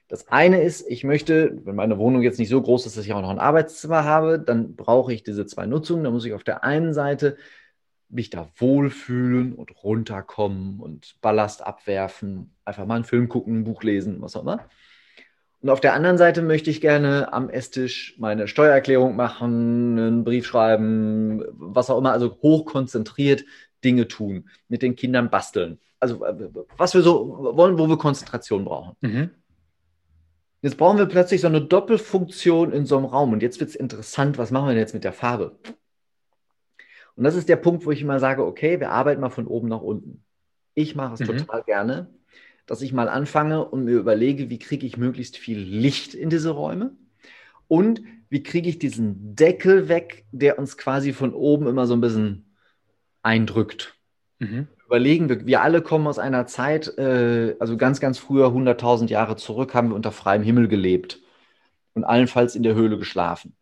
Das eine ist, ich möchte, wenn meine Wohnung jetzt nicht so groß ist, dass ich auch noch ein Arbeitszimmer habe, dann brauche ich diese zwei Nutzungen. Da muss ich auf der einen Seite mich da wohlfühlen und runterkommen und Ballast abwerfen, einfach mal einen Film gucken, ein Buch lesen, was auch immer. Und auf der anderen Seite möchte ich gerne am Esstisch meine Steuererklärung machen, einen Brief schreiben, was auch immer, also hochkonzentriert Dinge tun, mit den Kindern basteln. Also was wir so wollen, wo wir Konzentration brauchen. Mhm. Jetzt brauchen wir plötzlich so eine Doppelfunktion in so einem Raum. Und jetzt wird es interessant, was machen wir denn jetzt mit der Farbe? Und das ist der Punkt, wo ich immer sage, okay, wir arbeiten mal von oben nach unten. Ich mache es mhm. total gerne, dass ich mal anfange und mir überlege, wie kriege ich möglichst viel Licht in diese Räume und wie kriege ich diesen Deckel weg, der uns quasi von oben immer so ein bisschen eindrückt. Mhm überlegen, wir, wir alle kommen aus einer Zeit, äh, also ganz, ganz früher, 100.000 Jahre zurück, haben wir unter freiem Himmel gelebt und allenfalls in der Höhle geschlafen.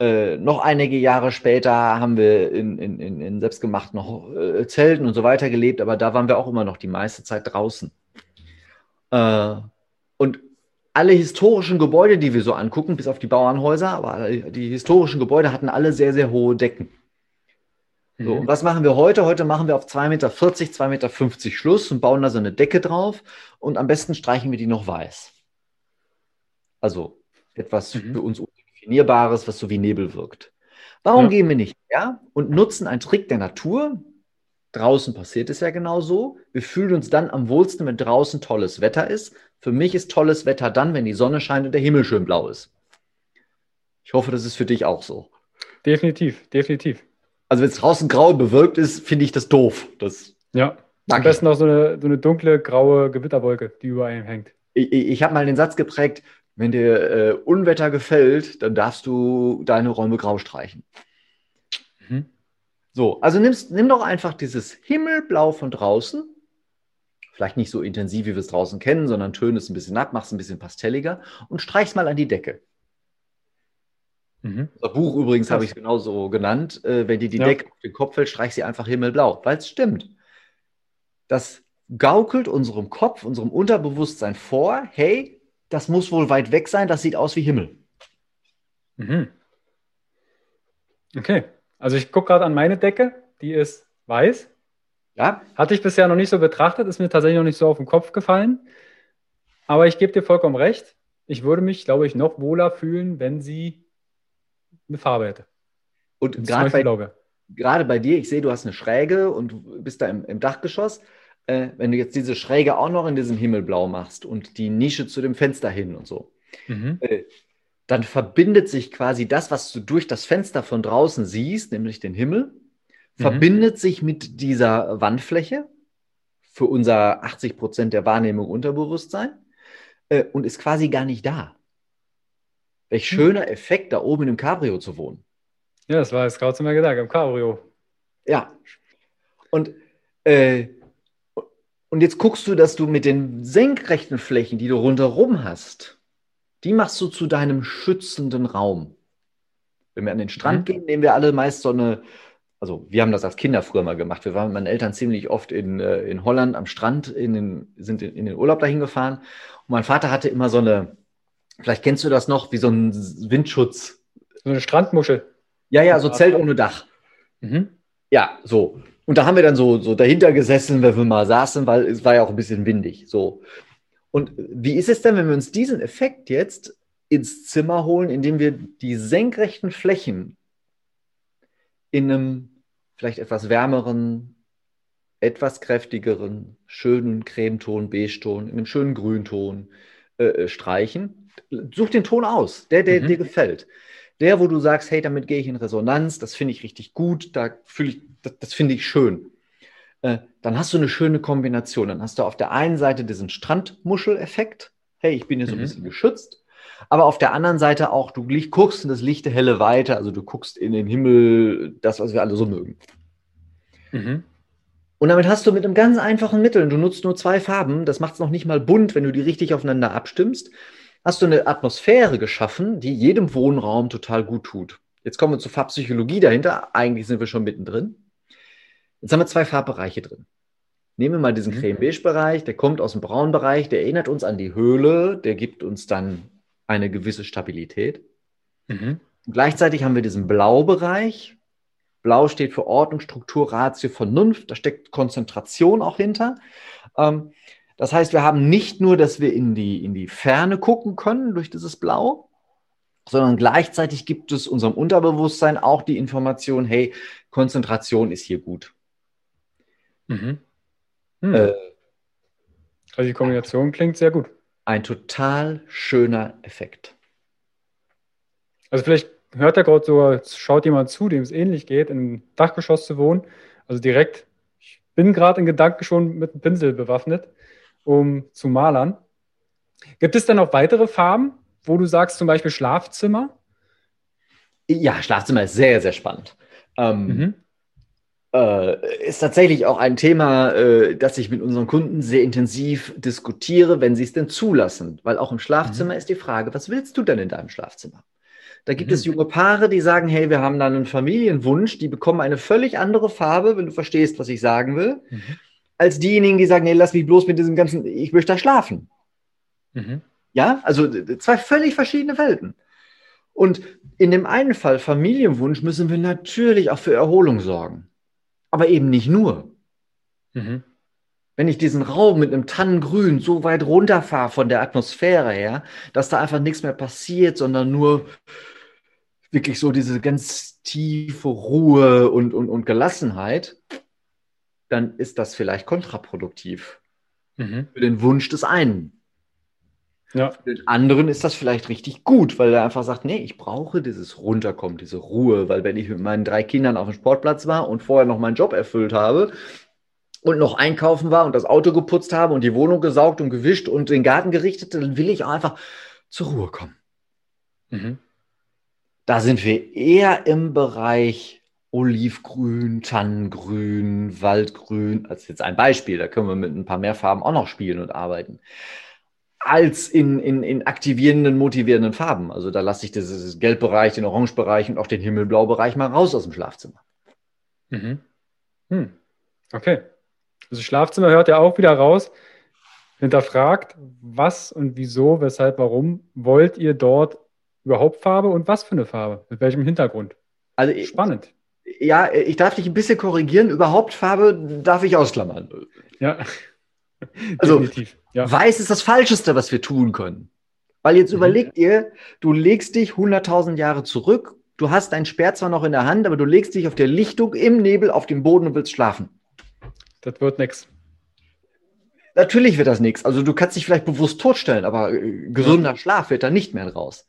Äh, noch einige Jahre später haben wir in, in, in, in selbstgemachten äh, Zelten und so weiter gelebt, aber da waren wir auch immer noch die meiste Zeit draußen. Äh, und alle historischen Gebäude, die wir so angucken, bis auf die Bauernhäuser, aber die historischen Gebäude hatten alle sehr, sehr hohe Decken. So, und mhm. was machen wir heute? Heute machen wir auf 2,40 Meter, 2,50 Meter Schluss und bauen da so eine Decke drauf und am besten streichen wir die noch weiß. Also etwas mhm. für uns Undefinierbares, was so wie Nebel wirkt. Warum ja. gehen wir nicht her und nutzen einen Trick der Natur? Draußen passiert es ja genau so. Wir fühlen uns dann am wohlsten, wenn draußen tolles Wetter ist. Für mich ist tolles Wetter dann, wenn die Sonne scheint und der Himmel schön blau ist. Ich hoffe, das ist für dich auch so. Definitiv, definitiv. Also wenn es draußen grau bewölkt ist, finde ich das doof. Das ja. Am besten auch so eine, so eine dunkle, graue Gewitterwolke, die über einem hängt. Ich, ich, habe mal den Satz geprägt, wenn dir äh, Unwetter gefällt, dann darfst du deine Räume grau streichen. Mhm. So, also nimmst, nimm doch einfach dieses Himmelblau von draußen, vielleicht nicht so intensiv, wie wir es draußen kennen, sondern töne es ein bisschen ab, mach es ein bisschen pastelliger und streich's mal an die Decke. Mhm. Das Buch übrigens habe ich genauso genannt. Äh, wenn dir die ja. Decke auf den Kopf fällt, streich sie einfach himmelblau, weil es stimmt. Das gaukelt unserem Kopf, unserem Unterbewusstsein vor, hey, das muss wohl weit weg sein, das sieht aus wie Himmel. Mhm. Okay, also ich gucke gerade an meine Decke, die ist weiß. Ja. Hatte ich bisher noch nicht so betrachtet, ist mir tatsächlich noch nicht so auf den Kopf gefallen. Aber ich gebe dir vollkommen recht. Ich würde mich, glaube ich, noch wohler fühlen, wenn sie eine Farbe hätte. Und gerade bei, gerade bei dir, ich sehe, du hast eine Schräge und bist da im, im Dachgeschoss. Äh, wenn du jetzt diese Schräge auch noch in diesem Himmelblau machst und die Nische zu dem Fenster hin und so, mhm. äh, dann verbindet sich quasi das, was du durch das Fenster von draußen siehst, nämlich den Himmel, mhm. verbindet sich mit dieser Wandfläche für unser 80 Prozent der Wahrnehmung Unterbewusstsein äh, und ist quasi gar nicht da. Welch hm. schöner Effekt, da oben in dem Cabrio zu wohnen. Ja, das war jetzt gerade zu mir gedacht, im Cabrio. Ja. Und, äh, Und jetzt guckst du, dass du mit den senkrechten Flächen, die du rundherum hast, die machst du zu deinem schützenden Raum. Wenn wir an den Strand mhm. gehen, nehmen wir alle meist so eine, also wir haben das als Kinder früher mal gemacht. Wir waren mit meinen Eltern ziemlich oft in, äh, in Holland am Strand, in den, sind in, in den Urlaub dahin gefahren. Und mein Vater hatte immer so eine, vielleicht kennst du das noch, wie so ein Windschutz. So eine Strandmuschel. Ja, ja, so Zelt ohne Dach. Mhm. Ja, so. Und da haben wir dann so, so dahinter gesessen, wenn wir mal saßen, weil es war ja auch ein bisschen windig. So. Und wie ist es denn, wenn wir uns diesen Effekt jetzt ins Zimmer holen, indem wir die senkrechten Flächen in einem vielleicht etwas wärmeren, etwas kräftigeren, schönen Cremeton, Beige-Ton, in einem schönen Grünton äh, äh, streichen? Such den Ton aus, der, der mhm. dir gefällt. Der, wo du sagst, hey, damit gehe ich in Resonanz, das finde ich richtig gut, da fühle ich, das, das finde ich schön. Äh, dann hast du eine schöne Kombination. Dann hast du auf der einen Seite diesen Strandmuscheleffekt. Hey, ich bin hier so ein mhm. bisschen geschützt. Aber auf der anderen Seite auch, du guckst in das lichte Helle weiter, also du guckst in den Himmel, das, was wir alle so mögen. Mhm. Und damit hast du mit einem ganz einfachen Mittel, du nutzt nur zwei Farben, das macht es noch nicht mal bunt, wenn du die richtig aufeinander abstimmst, hast du eine Atmosphäre geschaffen, die jedem Wohnraum total gut tut. Jetzt kommen wir zur Farbpsychologie dahinter. Eigentlich sind wir schon mittendrin. Jetzt haben wir zwei Farbbereiche drin. Nehmen wir mal diesen mhm. Creme-Beige-Bereich, der kommt aus dem Braunbereich, der erinnert uns an die Höhle, der gibt uns dann eine gewisse Stabilität. Mhm. Gleichzeitig haben wir diesen Blau-Bereich. Blau steht für Ordnung, Struktur, Ratio, Vernunft. Da steckt Konzentration auch hinter. Ähm, das heißt, wir haben nicht nur, dass wir in die, in die Ferne gucken können durch dieses Blau, sondern gleichzeitig gibt es unserem Unterbewusstsein auch die Information, hey, Konzentration ist hier gut. Mhm. Hm. Äh, also die Kombination klingt sehr gut. Ein total schöner Effekt. Also vielleicht hört er gerade so, schaut jemand zu, dem es ähnlich geht, im Dachgeschoss zu wohnen. Also direkt, ich bin gerade in Gedanken schon mit einem Pinsel bewaffnet, um zu malern. Gibt es dann noch weitere Farben, wo du sagst, zum Beispiel Schlafzimmer? Ja, Schlafzimmer ist sehr, sehr spannend. Ähm, mhm. äh, ist tatsächlich auch ein Thema, äh, das ich mit unseren Kunden sehr intensiv diskutiere, wenn sie es denn zulassen. Weil auch im Schlafzimmer mhm. ist die Frage, was willst du denn in deinem Schlafzimmer? Da gibt mhm. es junge Paare, die sagen, hey, wir haben da einen Familienwunsch, die bekommen eine völlig andere Farbe, wenn du verstehst, was ich sagen will, mhm. Als diejenigen, die sagen, nee, lass mich bloß mit diesem ganzen, ich möchte da schlafen. Mhm. Ja, also zwei völlig verschiedene Welten. Und in dem einen Fall Familienwunsch müssen wir natürlich auch für Erholung sorgen. Aber eben nicht nur. Mhm. Wenn ich diesen Raum mit einem Tannengrün so weit runterfahre von der Atmosphäre her, dass da einfach nichts mehr passiert, sondern nur wirklich so diese ganz tiefe Ruhe und, und, und Gelassenheit, dann ist das vielleicht kontraproduktiv mhm. für den Wunsch des einen. Ja. Für den anderen ist das vielleicht richtig gut, weil er einfach sagt, nee, ich brauche dieses Runterkommen, diese Ruhe, weil wenn ich mit meinen drei Kindern auf dem Sportplatz war und vorher noch meinen Job erfüllt habe und noch einkaufen war und das Auto geputzt habe und die Wohnung gesaugt und gewischt und den Garten gerichtet, dann will ich auch einfach zur Ruhe kommen. Mhm. Da sind wir eher im Bereich Olivgrün, Tannengrün, Waldgrün, als jetzt ein Beispiel, da können wir mit ein paar mehr Farben auch noch spielen und arbeiten als in, in, in aktivierenden, motivierenden Farben. Also da lasse ich dieses Gelbbereich, den Orangebereich und auch den Himmelblaubereich mal raus aus dem Schlafzimmer. Mhm. Hm. Okay. Also Schlafzimmer hört ja auch wieder raus. Hinterfragt, was und wieso, weshalb, warum wollt ihr dort überhaupt Farbe und was für eine Farbe? Mit welchem Hintergrund? Also Spannend. Ja, ich darf dich ein bisschen korrigieren. Überhaupt Farbe darf ich ausklammern. Ja. <laughs> Also, Definitiv. Ja. Weiß ist das Falscheste, was wir tun können. Weil jetzt mhm. überleg dir, du legst dich 100.000 Jahre zurück, du hast dein Speer zwar noch in der Hand, aber du legst dich auf der Lichtung im Nebel auf den Boden und willst schlafen. Das wird nichts. Natürlich wird das nichts. Also du kannst dich vielleicht bewusst totstellen, aber äh, gesunder. Schlaf wird da nicht mehr raus.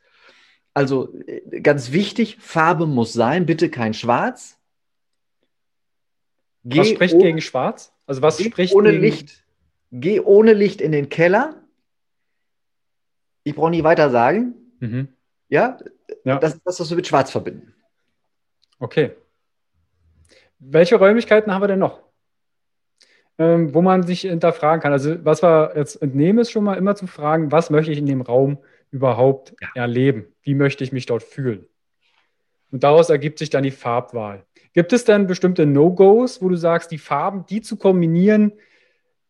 Also äh, ganz wichtig, Farbe muss sein, bitte kein Schwarz. Geh was spricht ohne, gegen Schwarz? Also was spricht ohne gegen... Licht? Geh ohne Licht in den Keller. Ich brauche nie weiter sagen. Mhm. Ja? ja, das ist das, was wir mit Schwarz verbinden. Okay. Welche Räumlichkeiten haben wir denn noch? ähm, wo man sich hinterfragen kann. Also was wir jetzt entnehmen, ist schon mal immer zu fragen, was möchte ich in dem Raum überhaupt ja. erleben? Wie möchte ich mich dort fühlen? Und daraus ergibt sich dann die Farbwahl. Gibt es dann bestimmte No-Gos, wo du sagst, die Farben, die zu kombinieren,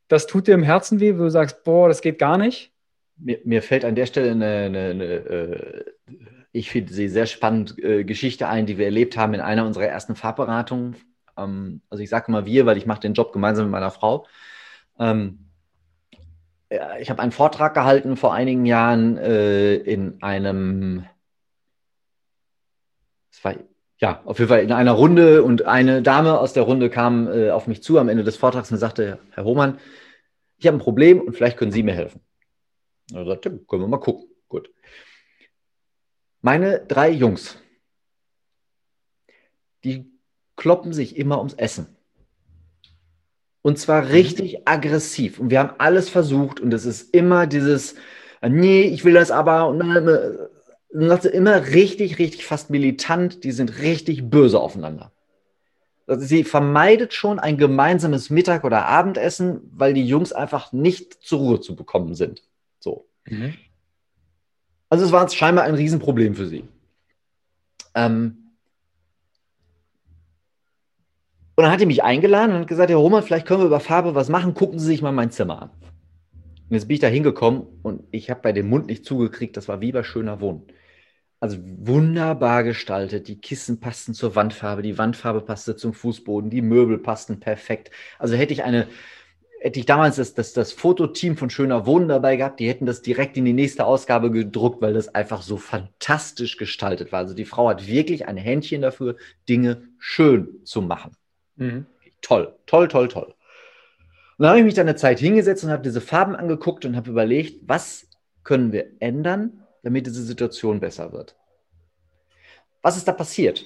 das tut dir im Herzen weh, wo du sagst, boah, das geht gar nicht? Mir, mir fällt an der Stelle eine, eine, eine äh, ich finde sie sehr spannend, äh, Geschichte ein, die wir erlebt haben in einer unserer ersten Farbberatungen. Ähm, also ich sage mal wir, weil ich mache den Job gemeinsam mit meiner Frau. Ähm, ich habe einen Vortrag gehalten vor einigen Jahren äh, in einem, es war ja, auf jeden Fall in einer Runde und eine Dame aus der Runde kam äh, auf mich zu am Ende des Vortrags und sagte, Herr Hohmann, ich habe ein Problem und vielleicht können Sie mir helfen. Und er sagte, können wir mal gucken. Gut. Meine drei Jungs, die kloppen sich immer ums Essen. Und zwar richtig aggressiv. Und wir haben alles versucht und es ist immer dieses, nee, ich will das aber. Und dann, und immer richtig, richtig fast militant. Die sind richtig böse aufeinander. Sie vermeidet schon ein gemeinsames Mittag- oder Abendessen, weil die Jungs einfach nicht zur Ruhe zu bekommen sind. So. Mhm. Also es war scheinbar ein Riesenproblem für sie. Ähm und dann hat sie mich eingeladen und hat gesagt, Herr Roman, vielleicht können wir über Farbe was machen, gucken Sie sich mal mein Zimmer an. Und jetzt bin ich da hingekommen und ich habe bei dem Mund nicht zugekriegt, das war wie bei schöner Wohnen. Also wunderbar gestaltet. Die Kissen passten zur Wandfarbe, die Wandfarbe passte zum Fußboden, die Möbel passten perfekt. Also hätte ich eine, hätte ich damals das, das, das Fototeam von Schöner Wohnen dabei gehabt, die hätten das direkt in die nächste Ausgabe gedruckt, weil das einfach so fantastisch gestaltet war. Also die Frau hat wirklich ein Händchen dafür, Dinge schön zu machen. Mhm. Toll, toll, toll, toll. Und dann habe ich mich dann eine Zeit hingesetzt und habe diese Farben angeguckt und habe überlegt, was können wir ändern, damit diese Situation besser wird. Was ist da passiert?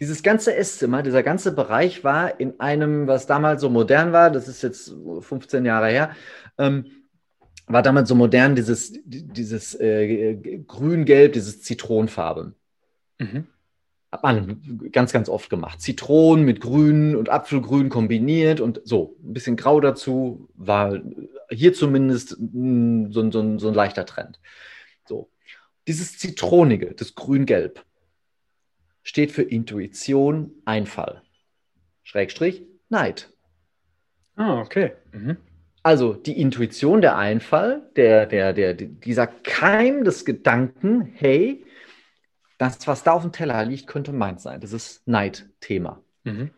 Dieses ganze Esszimmer, dieser ganze Bereich war in einem, was damals so modern war, das ist jetzt 15 Jahre her, ähm, war damals so modern, dieses, dieses äh, Grün-Gelb, dieses Zitronenfarbe. Mhm. Hat man ganz, ganz oft gemacht. Zitronen mit Grün und Apfelgrün kombiniert und so, ein bisschen Grau dazu, war hier zumindest mh, so, so, so ein leichter Trend. So. Dieses Zitronige, das Grün-Gelb, steht für Intuition, Einfall. Schrägstrich, Neid. Ah, okay. Mhm. Also die Intuition, der Einfall, der, der, der, dieser Keim des Gedanken, hey, das, was da auf dem Teller liegt, könnte meins sein. Das ist Neidthema. Mhm.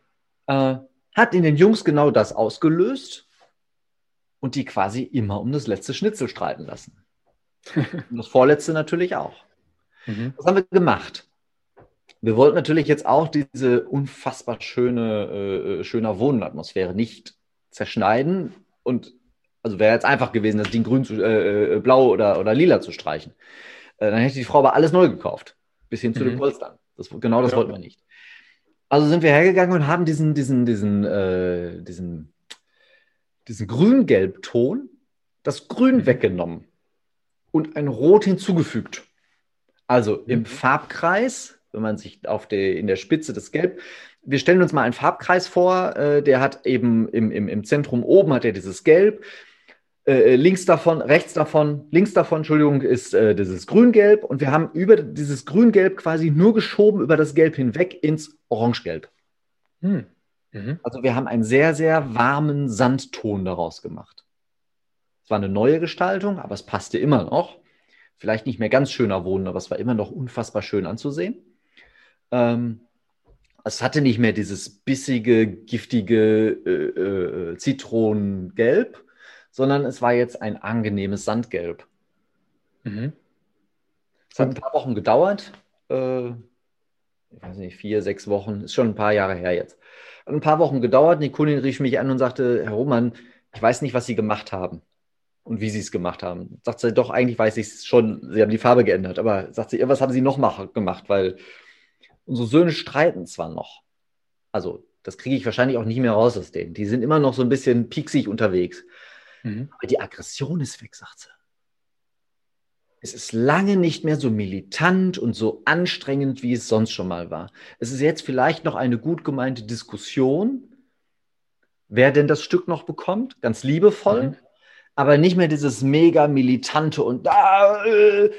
Äh, hat in den Jungs genau das ausgelöst und die quasi immer um das letzte Schnitzel streiten lassen. <laughs> Und das vorletzte natürlich auch. Mhm. Was haben wir gemacht? Wir wollten natürlich jetzt auch diese unfassbar schöne, äh, schöne Wohnatmosphäre nicht zerschneiden und also wäre jetzt einfach gewesen, das Ding grün zu, äh, äh, blau oder, oder lila zu streichen. Äh, dann hätte die Frau aber alles neu gekauft, bis hin zu mhm. den Polstern. Das, genau das ja. wollten wir nicht. Also sind wir hergegangen und haben diesen, diesen, diesen, äh, diesen, diesen grün-gelb-Ton, das Grün mhm. weggenommen und ein Rot hinzugefügt. Also im mhm. Farbkreis, wenn man sich auf der, in der Spitze des Gelb, wir stellen uns mal einen Farbkreis vor, äh, der hat eben im, im, im Zentrum oben hat er dieses Gelb, äh, äh, links davon, rechts davon, links davon, Entschuldigung, ist äh, dieses Grün-Gelb und wir haben über dieses Grün-Gelb quasi nur geschoben über das Gelb hinweg ins Orange-Gelb. Hm. Mhm. Also wir haben einen sehr, sehr warmen Sandton daraus gemacht. Es war eine neue Gestaltung, aber es passte immer noch. Vielleicht nicht mehr ganz schöner Wohnen, aber es war immer noch unfassbar schön anzusehen. Ähm, es hatte nicht mehr dieses bissige, giftige äh, äh, Zitronengelb, sondern es war jetzt ein angenehmes Sandgelb. Mhm. Es hat ein paar Wochen gedauert. Äh, ich weiß nicht, vier, sechs Wochen, ist schon ein paar Jahre her jetzt. Hat ein paar Wochen gedauert. Die Kundin rief mich an und sagte: Herr Roman, ich weiß nicht, was Sie gemacht haben und wie sie es gemacht haben. Sagt sie, doch, eigentlich weiß ich es schon, sie haben die Farbe geändert, aber sagt sie, was haben sie noch mach, gemacht? Weil unsere Söhne streiten zwar noch. Also, das kriege ich wahrscheinlich auch nicht mehr raus aus denen. Die sind immer noch so ein bisschen pieksig unterwegs. Mhm. Aber die Aggression ist weg, sagt sie. Es ist lange nicht mehr so militant und so anstrengend, wie es sonst schon mal war. Es ist jetzt vielleicht noch eine gut gemeinte Diskussion, wer denn das Stück noch bekommt, ganz liebevoll, mhm. aber nicht mehr dieses mega militante und da, äh,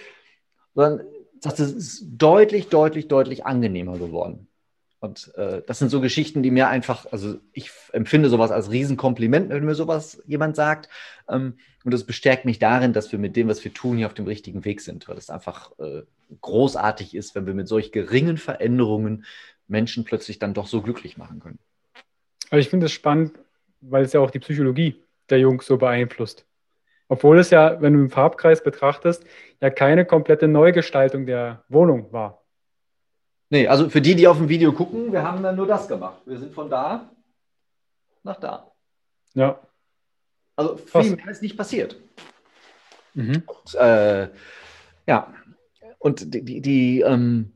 sondern das ist deutlich, deutlich, deutlich angenehmer geworden. Und äh, das sind so Geschichten, die mir einfach, also ich empfinde sowas als Riesenkompliment, wenn mir sowas jemand sagt. Ähm, und das bestärkt mich darin, dass wir mit dem, was wir tun, hier auf dem richtigen Weg sind, weil es einfach äh, großartig ist, wenn wir mit solch geringen Veränderungen Menschen plötzlich dann doch so glücklich machen können. Also ich finde es spannend, weil es ja auch die Psychologie der Jungs so beeinflusst. Obwohl es ja, wenn du im Farbkreis betrachtest, ja keine komplette Neugestaltung der Wohnung war. Nee, also für die, die auf dem Video gucken, wir haben dann nur das gemacht. Wir sind von da nach da. Ja. Also viel mehr ist nicht passiert. Mhm. Und, äh, ja, und die, die, die ähm,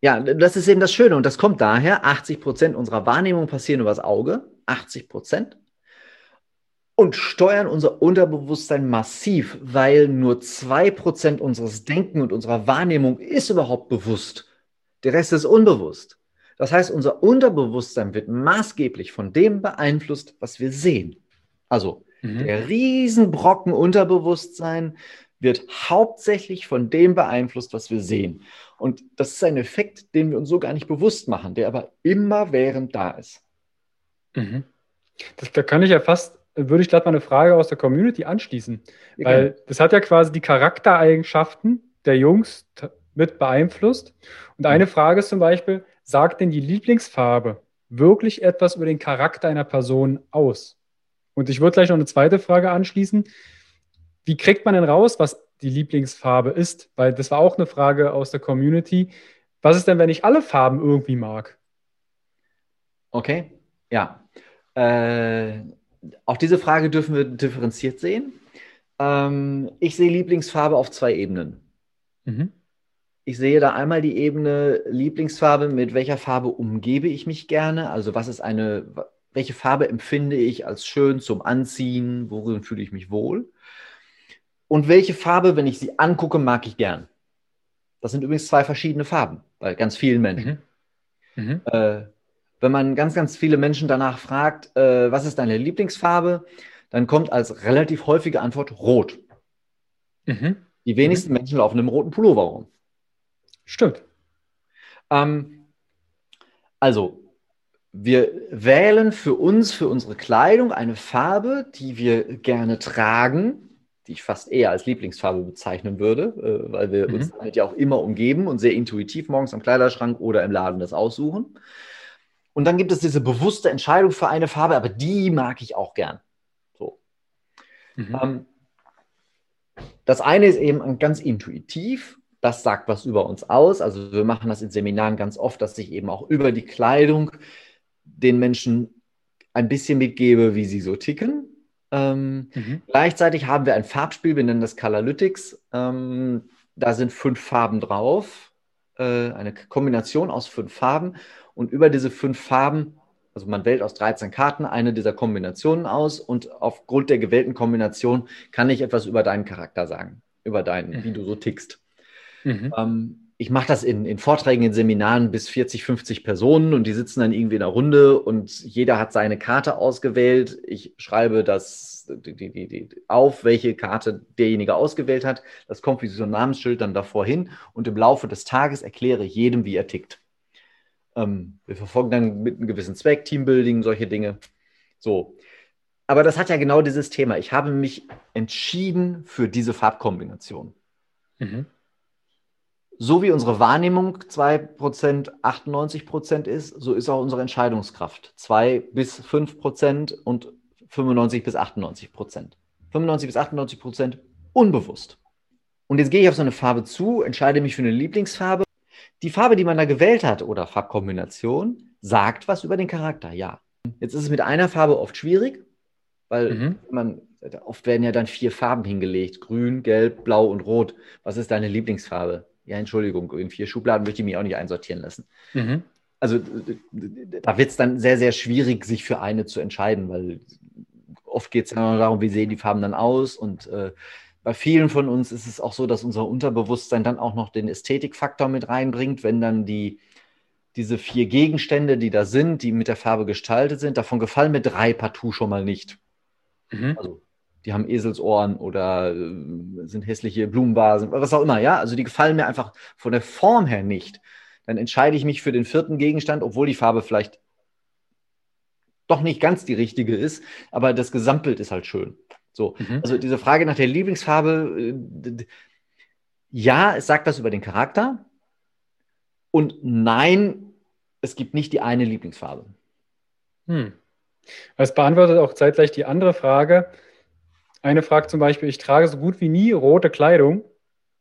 ja, das ist eben das Schöne und das kommt daher, 80 Prozent unserer Wahrnehmung passieren übers Auge, 80 Prozent und steuern unser Unterbewusstsein massiv, weil nur 2% unseres Denken und unserer Wahrnehmung ist überhaupt bewusst. Der Rest ist unbewusst. Das heißt, unser Unterbewusstsein wird maßgeblich von dem beeinflusst, was wir sehen. Also mhm. der Riesenbrocken Unterbewusstsein wird hauptsächlich von dem beeinflusst, was wir sehen. Und das ist ein Effekt, den wir uns so gar nicht bewusst machen, der aber immerwährend da ist. Mhm. Das, da kann ich ja fast würde ich gleich mal eine Frage aus der Community anschließen. Ja, weil das hat ja quasi die Charaktereigenschaften der Jungs mit beeinflusst. Und eine Frage ist zum Beispiel, sagt denn die Lieblingsfarbe wirklich etwas über den Charakter einer Person aus? Und ich würde gleich noch eine zweite Frage anschließen. Wie kriegt man denn raus, was die Lieblingsfarbe ist? Weil das war auch eine Frage aus der Community. Was ist denn, wenn ich alle Farben irgendwie mag? Okay, ja. Äh, auch diese Frage dürfen wir differenziert sehen. Ähm, ich sehe Lieblingsfarbe auf zwei Ebenen. Mhm. Ich sehe da einmal die Ebene Lieblingsfarbe, mit welcher Farbe umgebe ich mich gerne, also was ist eine, welche Farbe empfinde ich als schön zum Anziehen, worin fühle ich mich wohl. Und welche Farbe, wenn ich sie angucke, mag ich gern. Das sind übrigens zwei verschiedene Farben bei ganz vielen Menschen. Mhm. Mhm. Äh, wenn man ganz, ganz viele Menschen danach fragt, äh, was ist deine Lieblingsfarbe, dann kommt als relativ häufige Antwort Rot. Mhm. Die wenigsten mhm. Menschen laufen im roten Pullover rum. Stimmt. Ähm, also, wir wählen für uns, für unsere Kleidung eine Farbe, die wir gerne tragen, die ich fast eher als Lieblingsfarbe bezeichnen würde, äh, weil wir mhm. uns damit ja auch immer umgeben und sehr intuitiv morgens am Kleiderschrank oder im Laden das aussuchen. Und dann gibt es diese bewusste Entscheidung für eine Farbe, aber die mag ich auch gern. So. Mhm. Ähm, das eine ist eben ganz intuitiv. Das sagt was über uns aus. Also wir machen das in Seminaren ganz oft, dass ich eben auch über die Kleidung den Menschen ein bisschen mitgebe, wie sie so ticken. Ähm, mhm. Gleichzeitig haben wir ein Farbspiel, wir nennen das Colorlytics. Ähm, da sind fünf Farben drauf, äh, eine Kombination aus fünf Farben. Und über diese fünf Farben, also man wählt aus 13 Karten eine dieser Kombinationen aus und aufgrund der gewählten Kombination kann ich etwas über deinen Charakter sagen, über deinen, mhm. wie du so tickst. Mhm. Ähm, ich mache das in, in, Vorträgen, in Seminaren bis 40, 50 Personen und die sitzen dann irgendwie in einer Runde und jeder hat seine Karte ausgewählt. Ich schreibe das die, die, die, auf, welche Karte derjenige ausgewählt hat. Das kommt wie so ein Namensschild dann davor hin und im Laufe des Tages erkläre ich jedem, wie er tickt. Ähm, wir verfolgen dann mit einem gewissen Zweck, Teambuilding, solche Dinge. So. Aber das hat ja genau dieses Thema. Ich habe mich entschieden für diese Farbkombination. Mhm. So wie unsere Wahrnehmung 2%, 98% ist, so ist auch unsere Entscheidungskraft 2 bis 5% und 95 bis 98%. 95 bis 98% unbewusst. Und jetzt gehe ich auf so eine Farbe zu, entscheide mich für eine Lieblingsfarbe die Farbe, die man da gewählt hat oder Farbkombination, sagt was über den Charakter, ja. Jetzt ist es mit einer Farbe oft schwierig, weil mhm. man, oft werden ja dann vier Farben hingelegt: Grün, Gelb, Blau und Rot. Was ist deine Lieblingsfarbe? Ja, Entschuldigung, in vier Schubladen möchte ich mich auch nicht einsortieren lassen. Mhm. Also da wird es dann sehr, sehr schwierig, sich für eine zu entscheiden, weil oft geht es ja darum, wie sehen die Farben dann aus und äh, bei vielen von uns ist es auch so, dass unser Unterbewusstsein dann auch noch den Ästhetikfaktor mit reinbringt, wenn dann die, diese vier Gegenstände, die da sind, die mit der Farbe gestaltet sind, davon gefallen mir drei partout schon mal nicht. Mhm. Also die haben Eselsohren oder äh, sind hässliche Blumenvasen, was auch immer, ja. Also die gefallen mir einfach von der Form her nicht. Dann entscheide ich mich für den vierten Gegenstand, obwohl die Farbe vielleicht doch nicht ganz die richtige ist, aber das Gesamtbild ist halt schön. So, mhm. also diese Frage nach der Lieblingsfarbe, äh, ja, es sagt was über den Charakter und nein, es gibt nicht die eine Lieblingsfarbe. Hm. Es beantwortet auch zeitgleich die andere Frage. Eine fragt zum Beispiel, ich trage so gut wie nie rote Kleidung.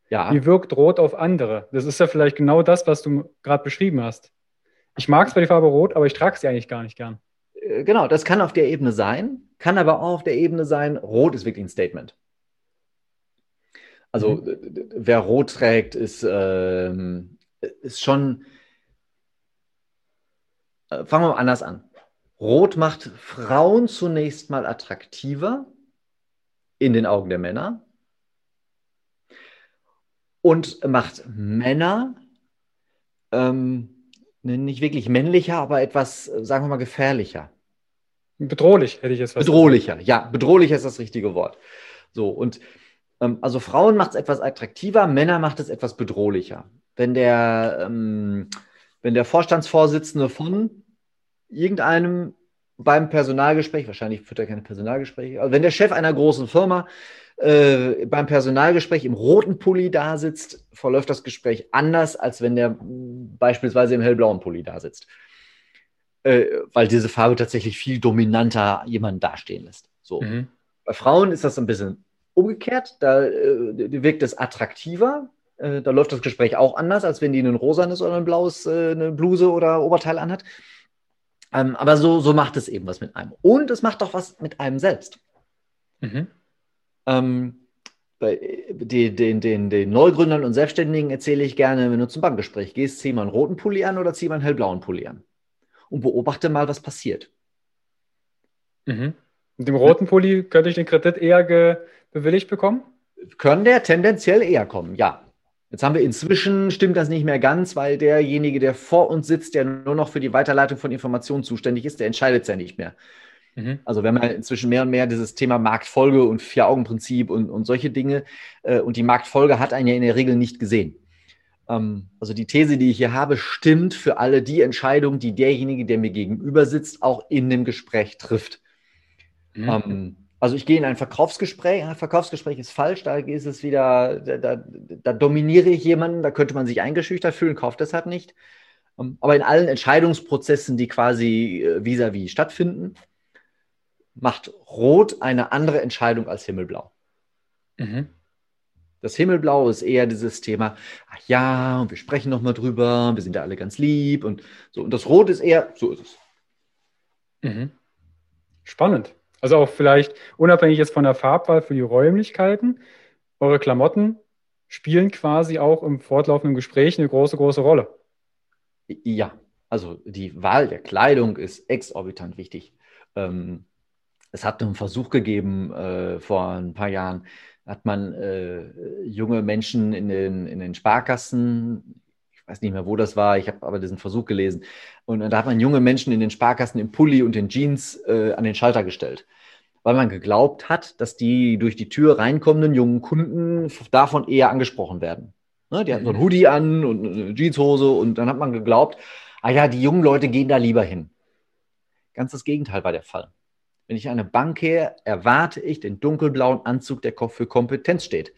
Ja. Wie wirkt Rot auf andere? Das ist ja vielleicht genau das, was du gerade beschrieben hast. Ich mag zwar die Farbe Rot, aber ich trage sie eigentlich gar nicht gern. Äh, genau, das kann auf der Ebene sein, kann aber auch auf der Ebene sein, Rot ist wirklich ein Statement. Also mhm. wer Rot trägt, ist, äh, ist schon. Äh, fangen wir mal anders an. Rot macht Frauen zunächst mal attraktiver in den Augen der Männer und macht Männer ähm, nicht wirklich männlicher, aber etwas, sagen wir mal, gefährlicher. Bedrohlich, hätte ich jetzt was Bedrohlicher, gesagt. ja, bedrohlicher ist das richtige Wort. So, und ähm, also Frauen macht es etwas attraktiver, Männer macht es etwas bedrohlicher. Wenn der, ähm, wenn der Vorstandsvorsitzende von irgendeinem beim Personalgespräch, wahrscheinlich führt er keine Personalgespräche, aber wenn der Chef einer großen Firma äh, beim Personalgespräch im roten Pulli da sitzt, verläuft das Gespräch anders, als wenn der beispielsweise im hellblauen Pulli da sitzt. Äh, weil diese Farbe tatsächlich viel dominanter jemanden dastehen lässt. So. Mhm. Bei Frauen ist das ein bisschen umgekehrt, da äh, wirkt es attraktiver. Äh, da läuft das Gespräch auch anders, als wenn die ein rosanes oder ein blaues, äh, eine Bluse oder Oberteil anhat. Ähm, aber so, so macht es eben was mit einem. Und es macht auch was mit einem selbst. Mhm. Ähm, bei die, den, den, den Neugründern und Selbstständigen erzähle ich gerne, wenn du zum Bankgespräch gehst, zieh mal einen roten Pulli an oder zieh mal einen hellblauen Pulli an. Und beobachte mal, was passiert. Mhm. Mit dem roten Pulli könnte ich den Kredit eher bewilligt bekommen? Können der tendenziell eher kommen, ja. Jetzt haben wir inzwischen, stimmt das nicht mehr ganz, weil derjenige, der vor uns sitzt, der nur noch für die Weiterleitung von Informationen zuständig ist, der entscheidet es ja nicht mehr. Mhm. Also wenn man inzwischen mehr und mehr dieses Thema Marktfolge und Vier-Augen-Prinzip und, und solche Dinge äh, und die Marktfolge hat einen ja in der Regel nicht gesehen. Ähm, also die These, die ich hier habe, stimmt für alle die Entscheidungen, die derjenige, der mir gegenüber sitzt, auch in dem Gespräch trifft. Mhm. Ähm, also ich gehe in ein Verkaufsgespräch, ein Verkaufsgespräch ist falsch, da ist es wieder, da, da, dominiere ich jemanden, da könnte man sich eingeschüchtert fühlen, kauft deshalb nicht. Ähm, aber in allen Entscheidungsprozessen, die quasi äh, vis-à-vis -vis stattfinden, macht Rot eine andere Entscheidung als Himmelblau. Mhm. Das Himmelblau ist eher dieses Thema, ach ja, und wir sprechen nochmal drüber, wir sind ja alle ganz lieb und so. Und das Rot ist eher, so ist es. Mhm. Spannend. Also auch vielleicht unabhängig jetzt von der Farbwahl für die Räumlichkeiten, eure Klamotten spielen quasi auch im fortlaufenden Gespräch eine große, große Rolle. Ja, also die Wahl der Kleidung ist exorbitant wichtig. Ähm, es hat einen Versuch gegeben äh, vor ein paar Jahren, hat man äh, junge Menschen in den, in den Sparkassen, ich weiß nicht mehr, wo das war, ich habe aber diesen Versuch gelesen, und da hat man junge Menschen in den Sparkassen im Pulli und den Jeans äh, an den Schalter gestellt, weil man geglaubt hat, dass die durch die Tür reinkommenden jungen Kunden davon eher angesprochen werden. Ne? Die hatten so ein mhm. Hoodie an und eine Jeanshose und dann hat man geglaubt, ah ja, die jungen Leute gehen da lieber hin. Ganz das Gegenteil war der Fall. Wenn ich eine Bank gehe, erwarte ich den dunkelblauen Anzug, der für Kompetenz steht.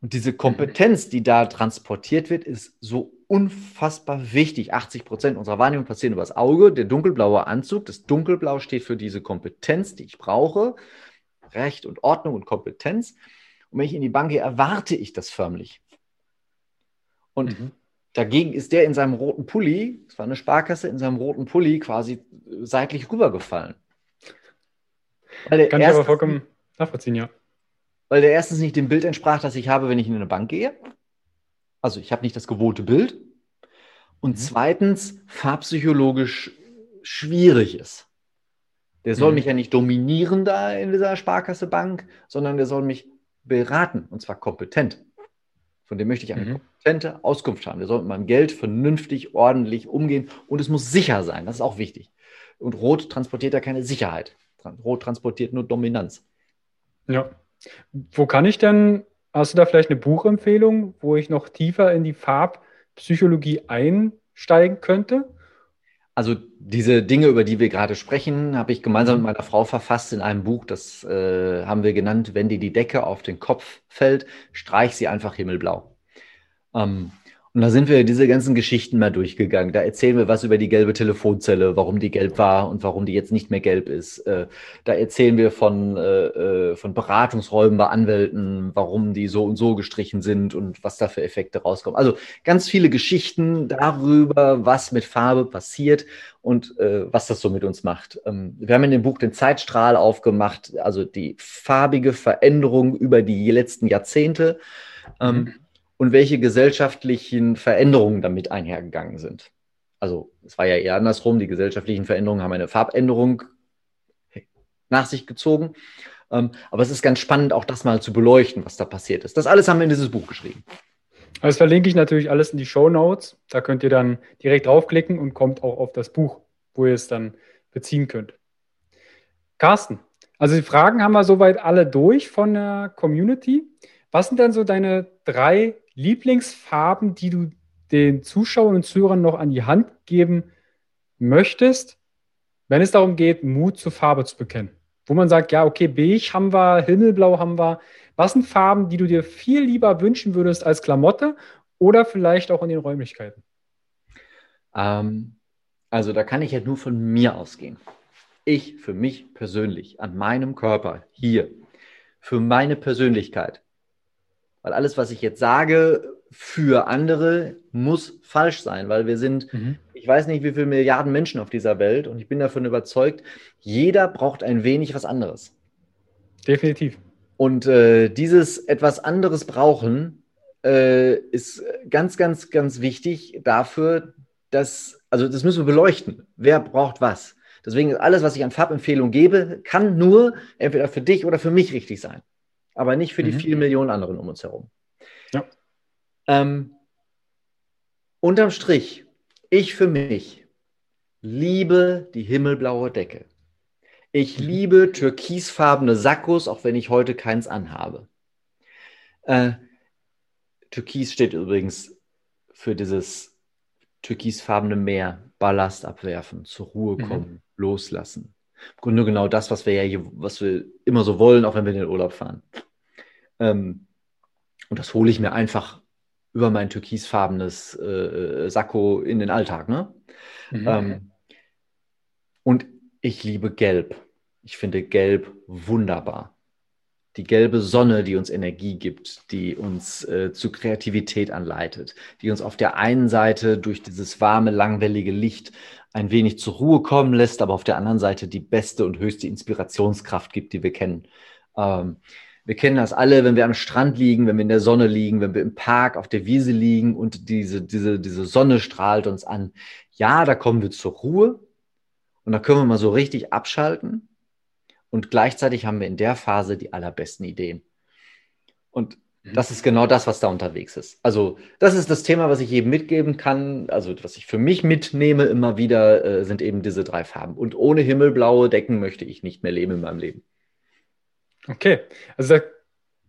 Und diese Kompetenz, die da transportiert wird, ist so unfassbar wichtig. 80 Prozent unserer Wahrnehmung passieren über das Auge. Der dunkelblaue Anzug, das Dunkelblau steht für diese Kompetenz, die ich brauche. Recht und Ordnung und Kompetenz. Und wenn ich in die Bank gehe, erwarte ich das förmlich. Und mhm. Dagegen ist der in seinem roten Pulli, es war eine Sparkasse, in seinem roten Pulli quasi seitlich rübergefallen. Kann ich aber vollkommen nachvollziehen, ja. Weil der erstens nicht dem Bild entsprach, das ich habe, wenn ich in eine Bank gehe. Also ich habe nicht das gewohnte Bild. Und mhm. zweitens farbpsychologisch schwierig ist. Der soll mhm. mich ja nicht dominieren da in dieser Sparkasse Bank, sondern der soll mich beraten und zwar kompetent. Von dem möchte ich eine mhm. kompetente Auskunft haben. Der soll mit meinem Geld vernünftig, ordentlich umgehen und es muss sicher sein. Das ist auch wichtig. Und Rot transportiert ja keine Sicherheit. Rot transportiert nur Dominanz. Ja. Wo kann ich denn, hast du da vielleicht eine Buchempfehlung, wo ich noch tiefer in die Farbpsychologie einsteigen könnte? Also diese Dinge, über die wir gerade sprechen, habe ich gemeinsam mit meiner Frau verfasst in einem Buch. Das äh, haben wir genannt, wenn dir die Decke auf den Kopf fällt, streich sie einfach himmelblau. Ähm, und da sind wir diese ganzen Geschichten mal durchgegangen. Da erzählen wir was über die gelbe Telefonzelle, warum die gelb war und warum die jetzt nicht mehr gelb ist. Äh, da erzählen wir von, äh, äh, von Beratungsräumen bei Anwälten, warum die so und so gestrichen sind und was da für Effekte rauskommen. Also ganz viele Geschichten darüber, was mit Farbe passiert und was das so mit uns macht. Ähm, wir haben in dem Buch den Zeitstrahl aufgemacht, also die farbige Veränderung über die letzten Jahrzehnte. Ähm, mhm und welche gesellschaftlichen Veränderungen damit einhergegangen sind. Also es war ja eher andersrum, die gesellschaftlichen Veränderungen haben eine Farbänderung nach sich gezogen. Ähm, aber es ist ganz spannend, auch das mal zu beleuchten, was da passiert ist. Das alles haben wir in dieses Buch geschrieben. Das verlinke ich natürlich alles in die Show Notes. Da könnt ihr dann direkt draufklicken und kommt auch auf das Buch, wo ihr es dann beziehen könnt. Carsten, also die Fragen haben wir soweit alle durch von der Community. Was sind denn so deine drei Lieblingsfarben, die du den Zuschauern und Zuhörern noch an die Hand geben möchtest, wenn es darum geht, Mut zur Farbe zu bekennen? Wo man sagt, ja, okay, beige haben wir, himmelblau haben wir. Was sind Farben, die du dir viel lieber wünschen würdest als Klamotte oder vielleicht auch in den Räumlichkeiten? Ähm, also da kann ich ja nur von mir ausgehen. Ich für mich persönlich, an meinem Körper, hier, für meine Persönlichkeit weil alles, was ich jetzt sage, für andere muss falsch sein, weil wir sind, mhm. ich weiß nicht, wie viele Milliarden Menschen auf dieser Welt und ich bin davon überzeugt, jeder braucht ein wenig was anderes. Definitiv. Und äh, dieses etwas anderes brauchen äh, ist ganz, ganz, ganz wichtig dafür, dass, also das müssen wir beleuchten. Wer braucht was? Deswegen alles, was ich an Farbempfehlungen gebe, kann nur entweder für dich oder für mich richtig sein aber nicht für die mhm. vielen Millionen anderen um uns herum. Ja. Ähm, unterm Strich, ich für mich liebe die himmelblaue Decke. Ich mhm. liebe türkisfarbene Sakkos, auch wenn ich heute keins anhabe. Äh, Türkis steht übrigens für dieses türkisfarbene Meer, Ballast abwerfen, zur Ruhe mhm. kommen, mhm. loslassen. Im Grunde genau das, was wir ja hier, was wir immer so wollen, auch wenn wir in den Urlaub fahren. Ähm, und das hole ich mir einfach über mein türkisfarbenes äh, äh, Sakko in den Alltag. Ne? Mhm. Ähm, und ich liebe Gelb. Ich finde Gelb wunderbar. Die gelbe Sonne, die uns Energie gibt, die uns äh, zu Kreativität anleitet, die uns auf der einen Seite durch dieses warme, langwellige Licht ein wenig zur Ruhe kommen lässt, aber auf der anderen Seite die beste und höchste Inspirationskraft gibt, die wir kennen. Ähm, wir kennen das alle, wenn wir am Strand liegen, wenn wir in der Sonne liegen, wenn wir im Park auf der Wiese liegen und diese, diese, diese Sonne strahlt uns an. Ja, da kommen wir zur Ruhe und da können wir mal so richtig abschalten. Und gleichzeitig haben wir in der Phase die allerbesten Ideen. Und mhm. das ist genau das, was da unterwegs ist. Also, das ist das Thema, was ich jedem mitgeben kann. Also, was ich für mich mitnehme immer wieder, äh, sind eben diese drei Farben. Und ohne himmelblaue Decken möchte ich nicht mehr leben in meinem Leben. Okay, also da,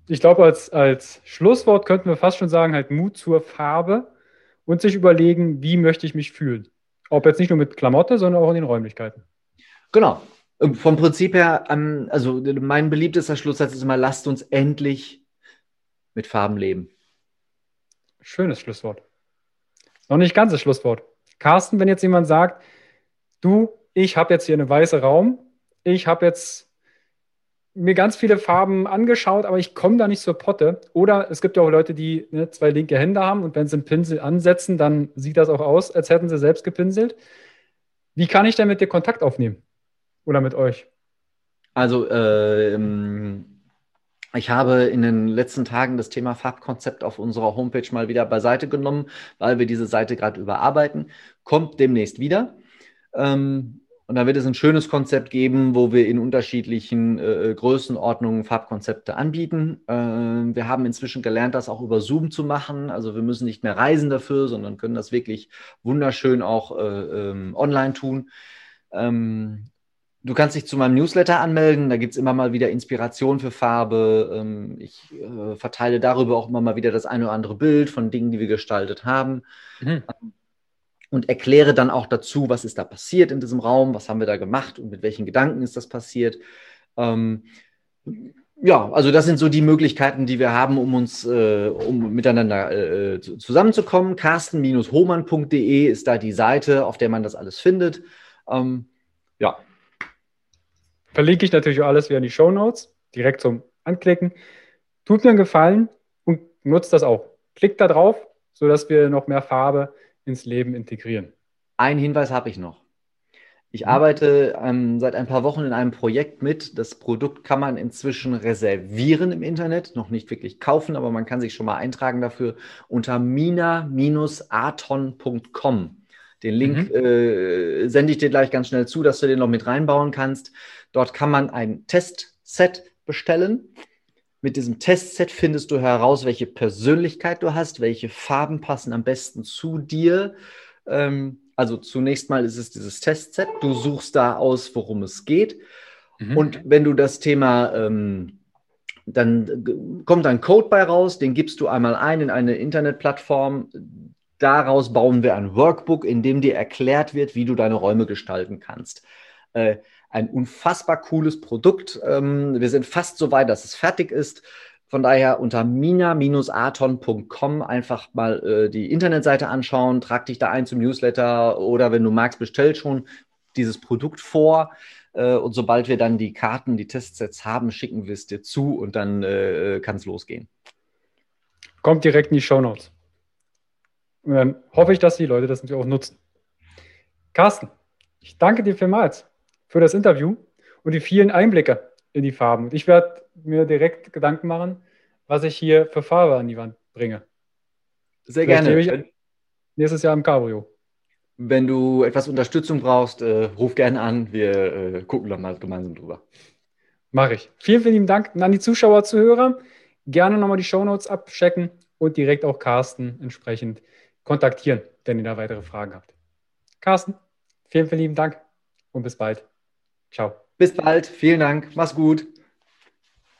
ich glaube, als, als Schlusswort könnten wir fast schon sagen, halt Mut zur Farbe und sich überlegen, wie möchte ich mich fühlen. Ob jetzt nicht nur mit Klamotte, sondern auch in den Räumlichkeiten. Genau. Vom Prinzip her, also mein beliebtester Schlusssatz ist immer, lasst uns endlich mit Farben leben. Schönes Schlusswort. Noch nicht ganzes Schlusswort. Carsten, wenn jetzt jemand sagt, du, ich habe jetzt hier einen weißen Raum, ich habe jetzt mir ganz viele Farben angeschaut, aber ich komme da nicht zur Potte. Oder es gibt ja auch Leute, die ne, zwei linke Hände haben und wenn sie einen Pinsel ansetzen, dann sieht das auch aus, als hätten sie selbst gepinselt. Wie kann ich denn mit dir Kontakt aufnehmen? Oder mit euch? Also, äh, ich habe in den letzten Tagen das Thema Farbkonzept auf unserer Homepage mal wieder beiseite genommen, weil wir diese Seite gerade überarbeiten. Kommt demnächst wieder. Ähm, Und dann wird es ein schönes Konzept geben, wo wir in unterschiedlichen äh, Größenordnungen Farbkonzepte anbieten. Äh, wir haben inzwischen gelernt, das auch über Zoom zu machen. Also wir müssen nicht mehr reisen dafür, sondern können das wirklich wunderschön auch äh, ähm, online tun. Ähm, du kannst dich zu meinem Newsletter anmelden. Da gibt es immer mal wieder Inspiration für Farbe. Ähm, ich äh, verteile darüber auch immer mal wieder das eine oder andere Bild von Dingen, die wir gestaltet haben. Mhm und erkläre dann auch dazu, was ist da passiert in diesem Raum, was haben wir da gemacht und mit welchen Gedanken ist das passiert. Ähm, ja, also das sind so die Möglichkeiten, die wir haben, um uns, äh, um miteinander äh, zusammenzukommen. Carsten-hohmann.de ist da die Seite, auf der man das alles findet. Ähm, ja. Verlinke ich natürlich alles wieder in die Show Notes, direkt zum Anklicken. Tut mir einen Gefallen und nutzt das auch. Klickt da drauf, sodass wir noch mehr Farbe ins Leben integrieren. Ein Hinweis habe ich noch. Ich mhm. arbeite ähm, seit ein paar Wochen in einem Projekt mit. Das Produkt kann man inzwischen reservieren im Internet, noch nicht wirklich kaufen, aber man kann sich schon mal eintragen dafür unter mina-aton.com. Den Link mhm. äh, sende ich dir gleich ganz schnell zu, dass du den noch mit reinbauen kannst. Dort kann man ein Testset bestellen. Mit diesem Testset findest du heraus, welche Persönlichkeit du hast, welche Farben passen am besten zu dir. Ähm, also zunächst mal ist es dieses Testset. Du suchst da aus, worum es geht. Mhm. Und wenn du das Thema, ähm, dann kommt ein Code bei raus, den gibst du einmal ein in eine Internetplattform. Daraus bauen wir ein Workbook, in dem dir erklärt wird, wie du deine Räume gestalten kannst. Äh, ein unfassbar cooles Produkt. Ähm, wir sind fast so weit, dass es fertig ist. Von daher unter mina-aton.com einfach mal äh, die Internetseite anschauen, trag dich da ein zum Newsletter oder wenn du magst, bestell schon dieses Produkt vor. Äh, und sobald wir dann die Karten, die Testsets haben, schicken wir es dir zu und dann äh, kann es losgehen. Kommt direkt in die Show Notes. Dann hoffe ich, dass die Leute das natürlich auch nutzen. Carsten, ich danke dir vielmals für das Interview und die vielen Einblicke in die Farben. Und ich werde mir direkt Gedanken machen, was ich hier für Farbe an die Wand bringe. Sehr Vielleicht gerne. Nächstes Jahr im Cabrio. Wenn du etwas Unterstützung brauchst, äh, ruf gerne an. Wir äh, gucken dann mal gemeinsam drüber. Mache ich. Vielen, vielen Dank und an die Zuschauer, Zuhörer. Gerne nochmal die Shownotes abchecken und direkt auch Carsten entsprechend kontaktieren, wenn ihr da weitere Fragen habt. Carsten, vielen, vielen lieben Dank und bis bald. Ciao. Bis bald. Vielen Dank. Mach's gut.